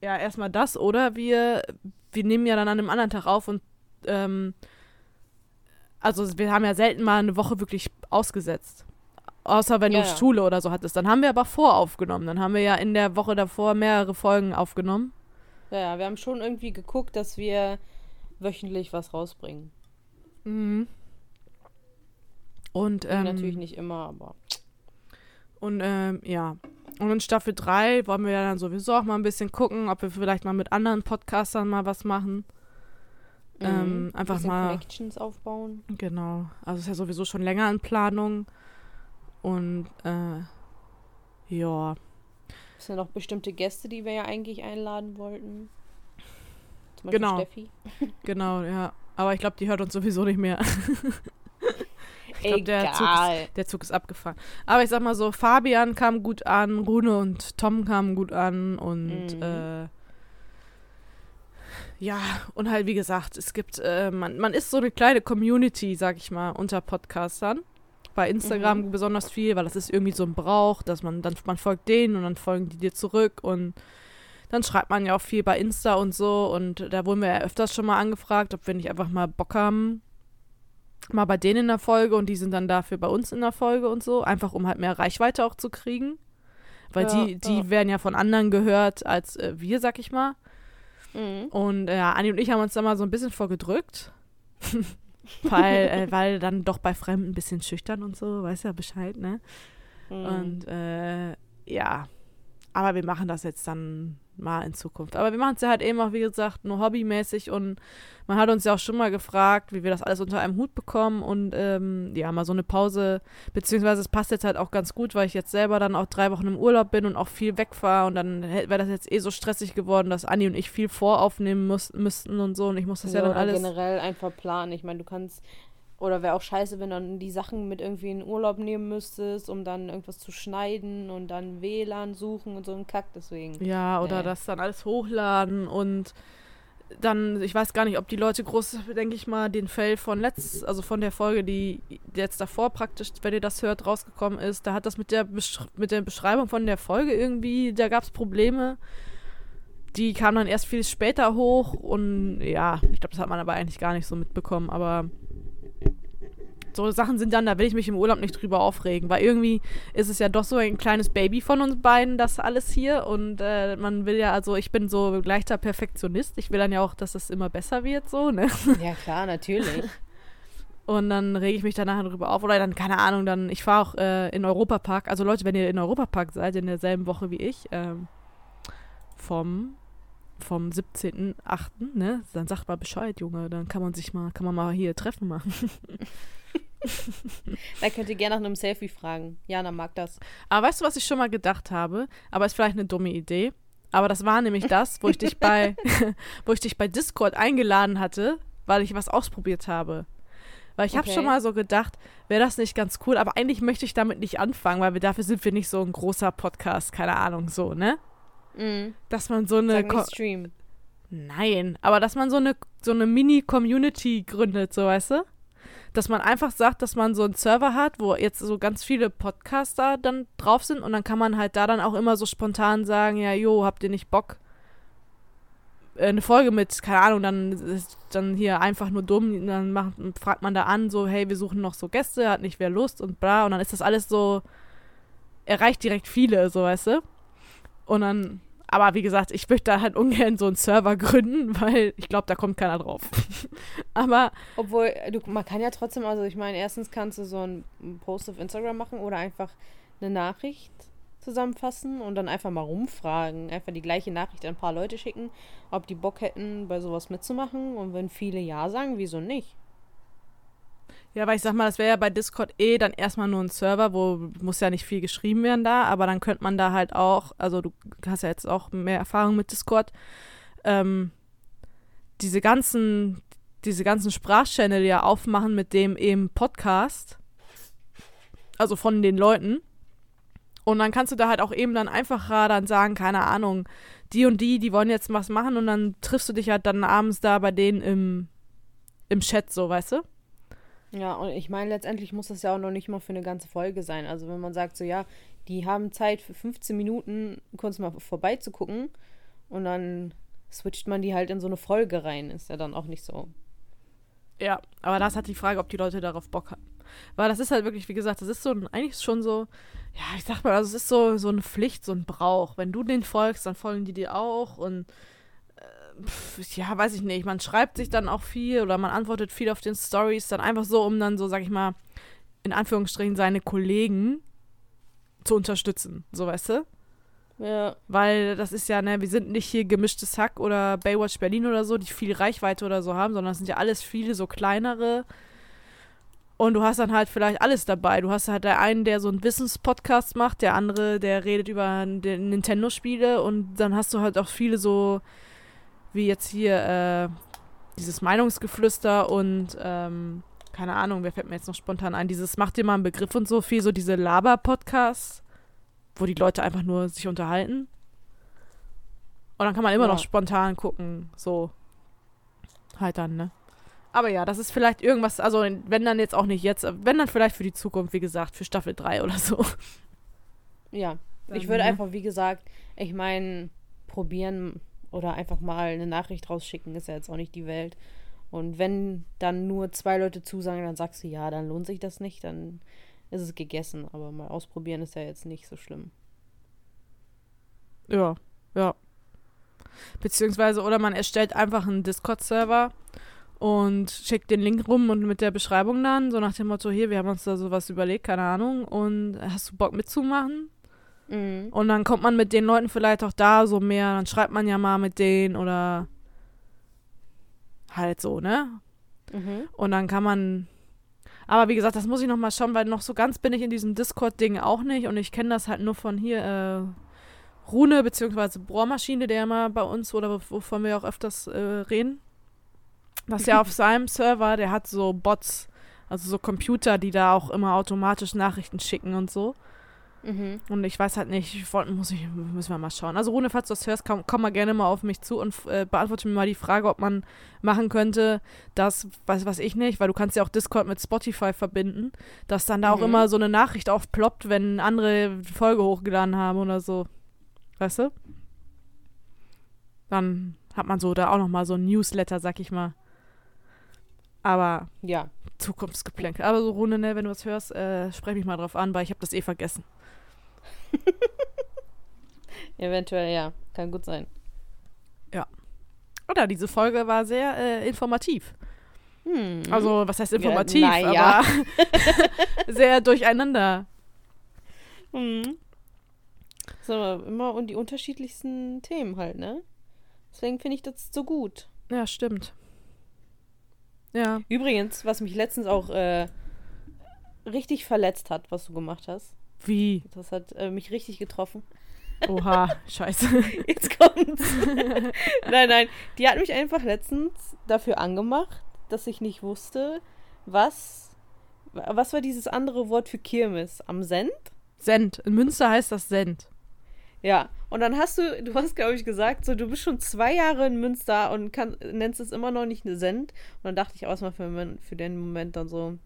ja erstmal das oder wir wir nehmen ja dann an einem anderen Tag auf und ähm, also wir haben ja selten mal eine Woche wirklich ausgesetzt. Außer wenn Ja, du ja. Schule oder so hattest. Dann haben wir aber voraufgenommen. Dann haben wir ja in der Woche davor mehrere Folgen aufgenommen. Ja, wir haben schon irgendwie geguckt, dass wir wöchentlich was rausbringen. Mhm. Und ähm, Natürlich nicht immer, aber. Und ähm, ja. Und in Staffel 3 wollen wir ja dann sowieso auch mal ein bisschen gucken, ob wir vielleicht mal mit anderen Podcastern mal was machen. Mhm. Ähm, einfach mal. Connections aufbauen. Genau. Also ist ja sowieso schon länger in Planung. Und äh, ja. Es sind noch bestimmte Gäste, die wir ja eigentlich einladen wollten. Zum Beispiel Genau. Steffi. Genau, ja. Aber ich glaube, die hört uns sowieso nicht mehr. Ich glaub, der Zug Egal. Der Zug ist abgefahren. Aber ich sag mal so, Fabian kam gut an, Rune und Tom kamen gut an und Mhm. äh, ja, und halt wie gesagt, es gibt, äh, man, man ist so eine kleine Community, sag ich mal, unter Podcastern. Bei Instagram besonders viel, weil das ist irgendwie so ein Brauch, dass man dann, man folgt denen und dann folgen die dir zurück und dann schreibt man ja auch viel bei Insta und so und da wurden wir ja öfters schon mal angefragt, ob wir nicht einfach mal Bock haben, mal bei denen in der Folge und die sind dann dafür bei uns in der Folge und so, einfach um halt mehr Reichweite auch zu kriegen. Weil Ja, die, die ja. werden ja von anderen gehört als äh, wir, sag ich mal. Mhm. Und äh, Anni und ich haben uns da mal so ein bisschen vorgedrückt. weil, äh, weil dann doch bei Fremden ein bisschen schüchtern und so, weiß ja Bescheid, ne? Mhm. Und äh, ja, aber wir machen das jetzt dann mal in Zukunft. Aber wir machen es ja halt eben auch, wie gesagt, nur hobbymäßig und man hat uns ja auch schon mal gefragt, wie wir das alles unter einem Hut bekommen und ähm, ja, mal so eine Pause, beziehungsweise es passt jetzt halt auch ganz gut, weil ich jetzt selber dann auch drei Wochen im Urlaub bin und auch viel wegfahre und dann wäre das jetzt eh so stressig geworden, dass Anni und ich viel voraufnehmen muss, müssten und so und ich muss das ja, Ja, dann alles... generell einfach planen. Ich meine, du kannst. Oder wäre auch scheiße, wenn du dann die Sachen mit irgendwie in Urlaub nehmen müsstest, um dann irgendwas zu schneiden und dann WLAN suchen und so ein Kack. Deswegen. Ja, oder Nee. das dann alles hochladen und dann, ich weiß gar nicht, ob die Leute groß, denke ich mal, den Fail von letzt, also von der Folge, die jetzt davor praktisch, wenn ihr das hört, rausgekommen ist, da hat das mit der, Besch mit der Beschreibung von der Folge irgendwie, da gab es Probleme. Die kamen dann erst viel später hoch und ja, ich glaube, das hat man aber eigentlich gar nicht so mitbekommen, aber so Sachen sind dann, da will ich mich im Urlaub nicht drüber aufregen, weil irgendwie ist es ja doch so ein kleines Baby von uns beiden, das alles hier. Und äh, man will ja, also ich bin so leichter Perfektionist. Ich will dann ja auch, dass es immer besser wird, so, ne? Ja, klar, natürlich. Und dann rege ich mich dann nachher drüber auf. Oder dann, keine Ahnung, dann, ich fahre auch äh, in Europapark. Also Leute, wenn ihr in Europapark seid, in derselben Woche wie ich, ähm, vom, vom 17.8., ne? Dann sagt mal Bescheid, Junge. Dann kann man sich mal, kann man mal hier Treffen machen. da könnt ihr gerne nach einem Selfie fragen. Jana mag das. Aber weißt du, was ich schon mal gedacht habe? Aber ist vielleicht eine dumme Idee. Aber das war nämlich das, wo ich dich bei, wo ich dich bei Discord eingeladen hatte, weil ich was ausprobiert habe. Weil ich habe Okay. schon mal so gedacht, wäre das nicht ganz cool, aber eigentlich möchte ich damit nicht anfangen, weil wir dafür sind wir nicht so ein großer Podcast, keine Ahnung, so, ne? Mhm. Dass man so eine Sag nicht Stream. Nein, aber dass man so eine so eine Mini-Community gründet, so weißt du? Dass man einfach sagt, dass man so einen Server hat, wo jetzt so ganz viele Podcaster dann drauf sind und dann kann man halt da dann auch immer so spontan sagen, ja, jo, habt ihr nicht Bock? äh, Eine Folge mit, keine Ahnung, dann ist dann hier einfach nur dumm, dann macht, fragt man da an, so, hey, wir suchen noch so Gäste, hat nicht wer Lust und bla, und dann ist das alles so, erreicht direkt viele, so, weißt du? Und dann, aber wie gesagt, ich möchte da halt ungern so einen Server gründen, weil ich glaube, da kommt keiner drauf. aber Obwohl, äh, du, man kann ja trotzdem, also ich meine, erstens kannst du so einen Post auf Instagram machen oder einfach eine Nachricht zusammenfassen und dann einfach mal rumfragen. Einfach die gleiche Nachricht an ein paar Leute schicken, ob die Bock hätten, bei sowas mitzumachen. Und wenn viele Ja sagen, wieso nicht? Ja, weil ich sag mal, das wäre ja bei Discord eh dann erstmal nur ein Server, wo muss ja nicht viel geschrieben werden da, aber dann könnte man da halt auch, also du hast ja jetzt auch mehr Erfahrung mit Discord, ähm, diese ganzen, diese ganzen Sprachchannel ja aufmachen mit dem eben Podcast, also von den Leuten. Und dann kannst du da halt auch eben dann einfacher dann sagen, keine Ahnung, die und die, die wollen jetzt was machen und dann triffst du dich halt dann abends da bei denen im, im Chat, so, weißt du? Ja, und ich meine, letztendlich muss das ja auch noch nicht mal für eine ganze Folge sein. Also wenn man sagt, so ja, die haben Zeit für 15 Minuten kurz mal vorbeizugucken und dann switcht man die halt in so eine Folge rein. Ist ja dann auch nicht so. Ja, aber das hat die Frage, ob die Leute darauf Bock haben. Weil das ist halt wirklich, wie gesagt, das ist so ein, eigentlich schon so, ja, ich sag mal, also es ist so, so eine Pflicht, so ein Brauch. Wenn du den folgst, dann folgen die dir auch und pf, ja, weiß ich nicht, man schreibt sich dann auch viel oder man antwortet viel auf den Stories, dann einfach so, um dann so, sag ich mal, in Anführungsstrichen seine Kollegen zu unterstützen, so weißt du? Ja. Weil das ist ja, ne, wir sind nicht hier gemischtes Hack oder Baywatch Berlin oder so, die viel Reichweite oder so haben, sondern das sind ja alles viele so kleinere. Und du hast dann halt vielleicht alles dabei. Du hast halt der einen, der so einen Wissenspodcast macht, der andere, der redet über Nintendo-Spiele und dann hast du halt auch viele so, wie jetzt hier, äh, dieses Meinungsgeflüster und, ähm, keine Ahnung, wer fällt mir jetzt noch spontan ein, dieses Macht dir mal einen Begriff und so viel, so diese Laber-Podcasts, wo die Leute einfach nur sich unterhalten. Und dann kann man immer Ja. noch spontan gucken, so. Halt dann, ne? Aber ja, das ist vielleicht irgendwas, also wenn dann jetzt auch nicht jetzt, wenn dann vielleicht für die Zukunft, wie gesagt, für Staffel 3 oder so. Ja. Ich Dann, würde ne? einfach, wie gesagt, ich meine, probieren oder einfach mal eine Nachricht rausschicken, ist ja jetzt auch nicht die Welt. Und wenn dann nur zwei Leute zusagen, dann sagst du ja, dann lohnt sich das nicht, dann ist es gegessen. Aber mal ausprobieren ist ja jetzt nicht so schlimm. Ja, ja. Beziehungsweise, oder man erstellt einfach einen Discord-Server und schickt den Link rum und mit der Beschreibung dann, so nach dem Motto, hier, wir haben uns da sowas überlegt, keine Ahnung, und hast du Bock mitzumachen? Mhm. Und dann kommt man mit den Leuten vielleicht auch da so mehr, dann schreibt man ja mal mit denen oder halt so, ne? Mhm. Und dann kann man. Aber wie gesagt, das muss ich noch mal schauen, weil noch so ganz bin ich in diesem Discord-Ding auch nicht. Und ich kenne das halt nur von hier, äh, Rune beziehungsweise Bohrmaschine, der immer bei uns oder wovon wir auch öfters äh, reden. Das ist ja auf seinem Server, der hat so Bots, also so Computer, die da auch immer automatisch Nachrichten schicken und so. Mhm. Und ich weiß halt nicht, ich wollte, muss ich, müssen wir mal schauen. Also Rune, falls du das hörst, komm, komm mal gerne mal auf mich zu und äh, beantworte mir mal die Frage, ob man machen könnte, das, weiß was ich nicht, weil du kannst ja auch Discord mit Spotify verbinden, dass dann da auch Mhm. immer so eine Nachricht aufploppt, wenn andere Folge hochgeladen haben oder so. Weißt du? Dann hat man so da auch noch mal so ein Newsletter, sag ich mal. Aber Ja. Zukunftsgeplänkel. Aber so Rune, ne, wenn du was hörst, äh, sprech mich mal drauf an, weil ich habe das eh vergessen. Eventuell, ja. Kann gut sein. Oder diese Folge war sehr äh, informativ. Hm. Also, was heißt informativ? na ja. Aber sehr durcheinander. Mhm. So, immer und die unterschiedlichsten Themen halt, ne? Deswegen finde ich das so gut. Ja, stimmt. Ja. Übrigens, was mich letztens auch äh, richtig verletzt hat, was du gemacht hast. Wie? Das hat äh, mich richtig getroffen. Oha, scheiße. Jetzt kommt's. nein, nein. Die hat mich einfach letztens dafür angemacht, dass ich nicht wusste, was. Was war dieses andere Wort für Kirmes? Am Send? Send. In Münster heißt das Send. Ja. Und dann hast du, du hast, glaube ich, gesagt, so, du bist schon zwei Jahre in Münster und kann, nennst es immer noch nicht eine Send. Und dann dachte ich auch mal für, für den Moment dann so,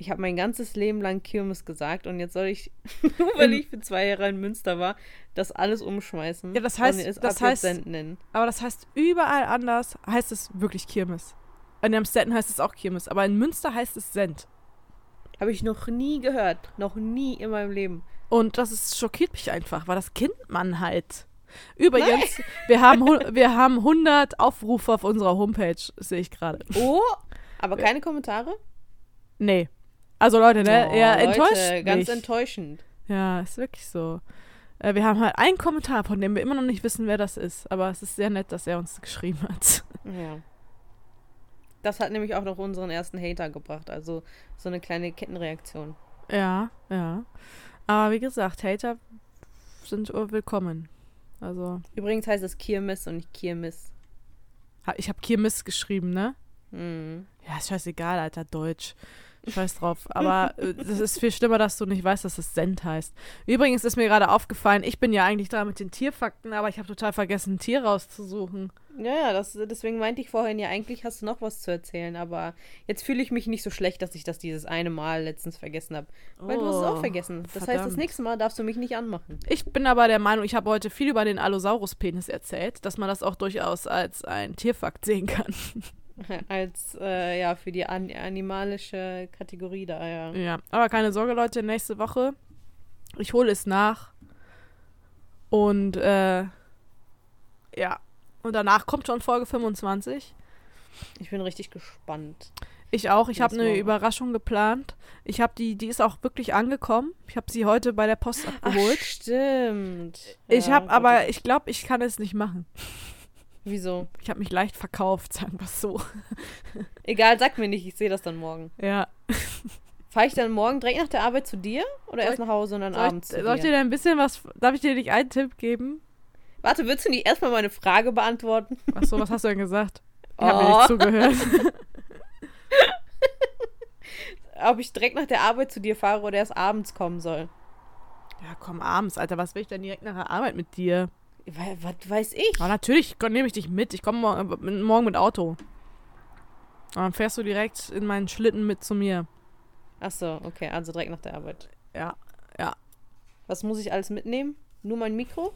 ich habe mein ganzes Leben lang Kirmes gesagt und jetzt soll ich, nur weil ich für zwei Jahre in Münster war, das alles umschmeißen. Ja, das heißt- das heißt-. Aber das heißt, überall anders heißt es wirklich Kirmes. In Amstetten heißt es auch Kirmes, aber in Münster heißt es Send. Habe ich noch nie gehört. Noch nie in meinem Leben. Und das ist, schockiert mich einfach, weil das kennt man halt. Übrigens, wir haben, wir haben 100 Aufrufe auf unserer Homepage, sehe ich gerade. Oh, aber keine Kommentare? Nee. Also Leute, ne? Oh, Leute, enttäuscht Ganz mich. enttäuschend. Ja, ist wirklich so. Äh, wir haben halt einen Kommentar, von dem wir immer noch nicht wissen, wer das ist. Aber es ist sehr nett, dass er uns geschrieben hat. Ja. Das hat nämlich auch noch unseren ersten Hater gebracht. Also so eine kleine Kettenreaktion. Ja, ja. Aber wie gesagt, Hater sind willkommen. Also, Übrigens heißt es Kirmes und nicht Kirmes. ich habe Kirmes geschrieben, ne? Hm. Ja, ist scheißegal, Alter, Deutsch. Scheiß drauf. Aber äh, das ist viel schlimmer, dass du nicht weißt, dass es Send heißt. Übrigens ist mir gerade aufgefallen, ich bin ja eigentlich da mit den Tierfakten, aber ich habe total vergessen, ein Tier rauszusuchen. Ja, ja, das, deswegen meinte ich vorhin ja, eigentlich hast du noch was zu erzählen, aber jetzt fühle ich mich nicht so schlecht, dass ich das dieses eine Mal letztens vergessen habe. Weil du hast es auch Oh, vergessen. Das heißt, verdammt. das nächste Mal darfst du mich nicht anmachen. Ich bin aber der Meinung, ich habe heute viel über den Allosaurus-Penis erzählt, dass man das auch durchaus als ein Tierfakt sehen kann. Als, äh, ja, für die an animalische Kategorie da, ja. Ja, aber keine Sorge, Leute, nächste Woche, ich hole es nach. Und, äh, ja. Und danach kommt schon Folge 25. Ich bin richtig gespannt. Ich auch. Ich habe eine. Überraschung geplant. Ich habe die, die ist auch wirklich angekommen. Ich habe sie heute bei der Post abgeholt. Ach, stimmt. ich Ja, habe aber, ich glaube, ich kann es nicht machen. Wieso? Ich habe mich leicht verkauft, sagen wir es so. Egal, sag mir nicht, ich sehe das dann morgen. Ja. Fahre ich dann morgen direkt nach der Arbeit zu dir oder Soll erst nach Hause und dann Soll ich, abends zu soll ich dir dir? da ein bisschen was, darf ich dir nicht einen Tipp geben? Warte, willst du nicht erstmal meine Frage beantworten? Achso, was hast du denn gesagt? Ich habe mir Oh. nicht zugehört. Ob ich direkt nach der Arbeit zu dir fahre oder erst abends kommen soll? Ja, komm, abends, Alter. Was will ich denn direkt nach der Arbeit mit dir? Was weiß ich? Aber natürlich nehme ich dich mit. Ich komme morgen, morgen mit Auto. Und dann fährst du direkt in meinen Schlitten mit zu mir. Ach so, okay, also direkt nach der Arbeit. Ja. Was muss ich alles mitnehmen? Nur mein Mikro?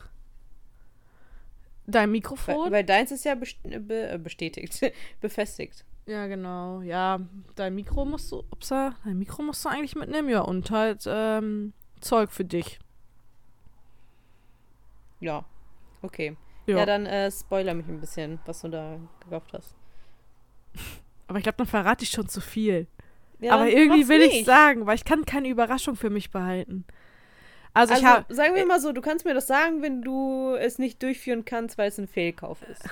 Dein Weil, Mikrofon? weil deins ist ja best be äh, bestätigt, befestigt. Ja, genau. Ja, dein Mikro musst du, upsa, dein Mikro musst du eigentlich mitnehmen, ja. Und halt, ähm, Zeug für dich. Ja, okay. Ja. Ja, dann äh, spoiler mich ein bisschen, was du da gekauft hast. Aber ich glaube, dann verrate ich schon zu viel. Ja, Aber irgendwie will ich sagen, weil ich kann keine Überraschung für mich behalten. Also, Also, ich habe sagen wir mal so, du kannst mir das sagen, wenn du es nicht durchführen kannst, weil es ein Fehlkauf ist.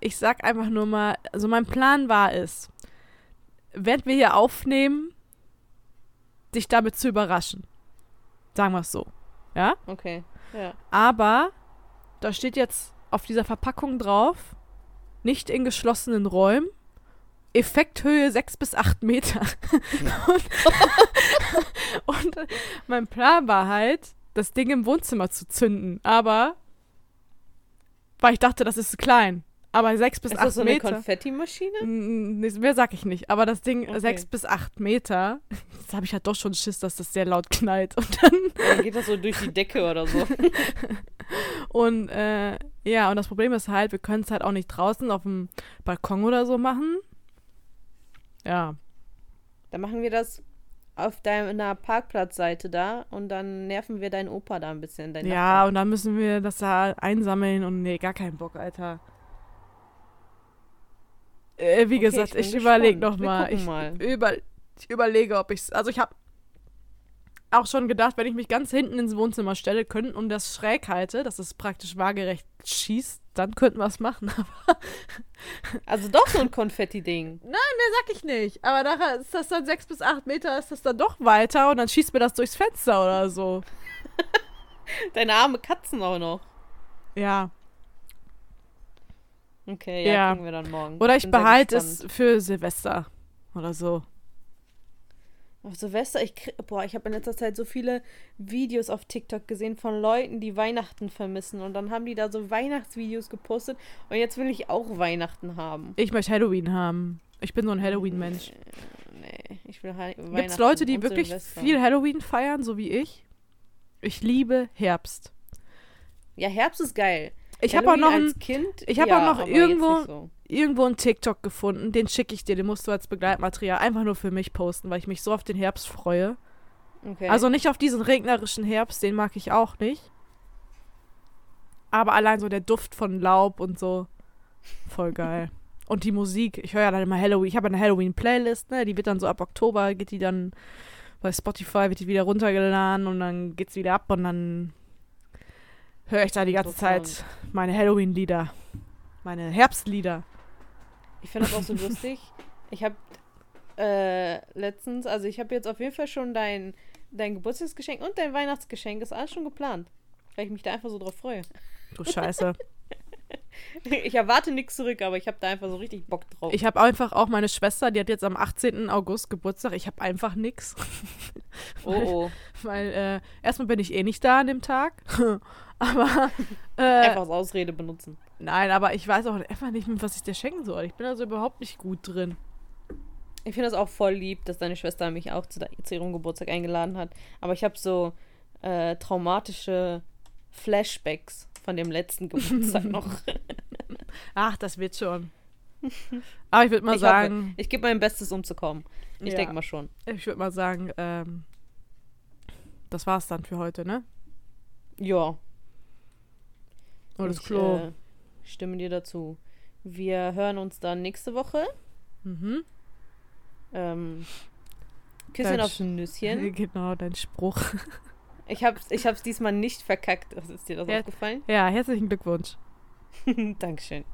ich sag einfach nur mal, also mein Plan war es, während wir hier aufnehmen, dich damit zu überraschen. Sagen wir es so. Ja? Okay, ja. Aber da steht jetzt auf dieser Verpackung drauf, nicht in geschlossenen Räumen, Effekthöhe 6 bis 8 Meter. und, und mein Plan war halt, das Ding im Wohnzimmer zu zünden. Aber, weil ich dachte, das ist klein. Aber 6 bis Ist 8 das so eine Meter. Konfettimaschine? Mehr sag ich nicht. Aber das Ding Okay. 6 bis 8 Meter, jetzt habe ich halt doch schon Schiss, dass das sehr laut knallt. Und dann Dann geht das so durch die Decke oder so. Und äh, ja, und das Problem ist halt, wir können es halt auch nicht draußen auf dem Balkon oder so machen. Ja. Dann machen wir das auf deiner Parkplatzseite da und dann nerven wir deinen Opa da ein bisschen. Ja, und dann müssen wir das da einsammeln und nee, gar keinen Bock, Alter. Äh, wie Okay, gesagt, ich ich, überlege nochmal. Ich, über, ich überlege, ob ich Also ich habe auch schon gedacht, wenn ich mich ganz hinten ins Wohnzimmer stelle könnten und das schräg halte, dass es praktisch waagerecht schießt, dann könnten wir es machen. Also doch so ein Konfetti-Ding. sag ich nicht. Aber nachher ist das dann sechs bis acht Meter, ist das dann doch weiter und dann schießt mir das durchs Fenster oder so. Deine arme Katzen auch noch. Ja. Okay, ja, Ja. gucken wir dann morgen. Oder ich sehr behalte es für Silvester oder so. Auf Silvester, ich krieg, boah, ich habe in letzter Zeit so viele Videos auf TikTok gesehen von Leuten, die Weihnachten vermissen und dann haben die da so Weihnachtsvideos gepostet und jetzt will ich auch Weihnachten haben. Ich möchte Halloween haben. Ich bin so ein Halloween-Mensch. Nee, ich will halt Gibt es Leute, die wirklich Silvester. viel Halloween feiern, so wie ich? Ich liebe Herbst. Ja, Herbst ist geil. Ich habe auch noch ein, Kind. ich hab ja, auch noch irgendwo- so. irgendwo einen TikTok gefunden. Den schicke ich dir. Den musst du als Begleitmaterial einfach nur für mich posten, weil ich mich so auf den Herbst freue. Okay. Also nicht auf diesen regnerischen Herbst, den mag ich auch nicht. Aber allein so der Duft von Laub und so. Voll geil. und die Musik. Ich höre ja dann immer Halloween. Ich habe eine Halloween-Playlist, ne? Die wird dann so ab Oktober, geht die dann bei Spotify, wird die wieder runtergeladen und dann geht's wieder ab und dann höre ich da die ganze. Zeit meine Halloween-Lieder. Meine Herbstlieder. Ich finde das auch so lustig. Ich habe äh, letztens, also ich habe jetzt auf jeden Fall schon dein, dein Geburtstagsgeschenk und dein Weihnachtsgeschenk, ist alles schon geplant. Weil ich mich da einfach so drauf freue. Du Scheiße. Ich erwarte nichts zurück, aber ich habe da einfach so richtig Bock drauf. Ich habe einfach auch meine Schwester, die hat jetzt am 18. August Geburtstag. Ich habe einfach nix. oh oh. Weil äh, erstmal bin ich eh nicht da an dem Tag. Aber äh, Einfach als Ausrede benutzen. nein, aber ich weiß auch einfach nicht, was ich dir schenken soll. Ich bin also überhaupt nicht gut drin. Ich finde das auch voll lieb, dass deine Schwester mich auch zu, zu ihrem Geburtstag eingeladen hat. Aber ich habe so äh, traumatische Flashbacks von dem letzten Geburtstag noch. Ach, das wird schon. Aber ich würde mal ich hoffe, sagen, ich gebe mein Bestes, um zu kommen. Ich Ja. denke mal schon. ich würde mal sagen, ähm, das war's dann für heute, ne? Ja. Oh, das ich, Klo. Äh, stimme dir dazu. Wir hören uns dann nächste Woche. mhm. Ähm, Küsschen aufs Sch- Nüsschen. Genau, dein Spruch. Ich hab's, ich hab's diesmal nicht verkackt. Ist dir das Ja. aufgefallen? Ja, herzlichen Glückwunsch. Dankeschön.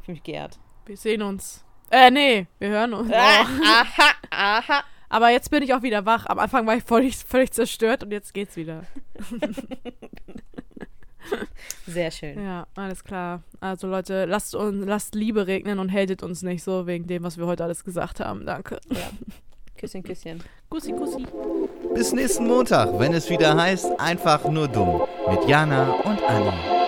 Ich fühle mich geehrt. Wir sehen uns. Äh, nee, wir hören uns. Ah, aha, aha. Aber jetzt bin ich auch wieder wach. Am Anfang war ich völlig, völlig zerstört und jetzt geht's wieder. Sehr schön. Ja, alles klar. Also Leute, lasst uns, lasst Liebe regnen und hatet uns nicht so wegen dem, was wir heute alles gesagt haben. Danke. Küsschen, Küsschen. Kussi, kussi. Bis nächsten Montag, wenn es wieder heißt, einfach nur dumm. Mit Jana und Anni.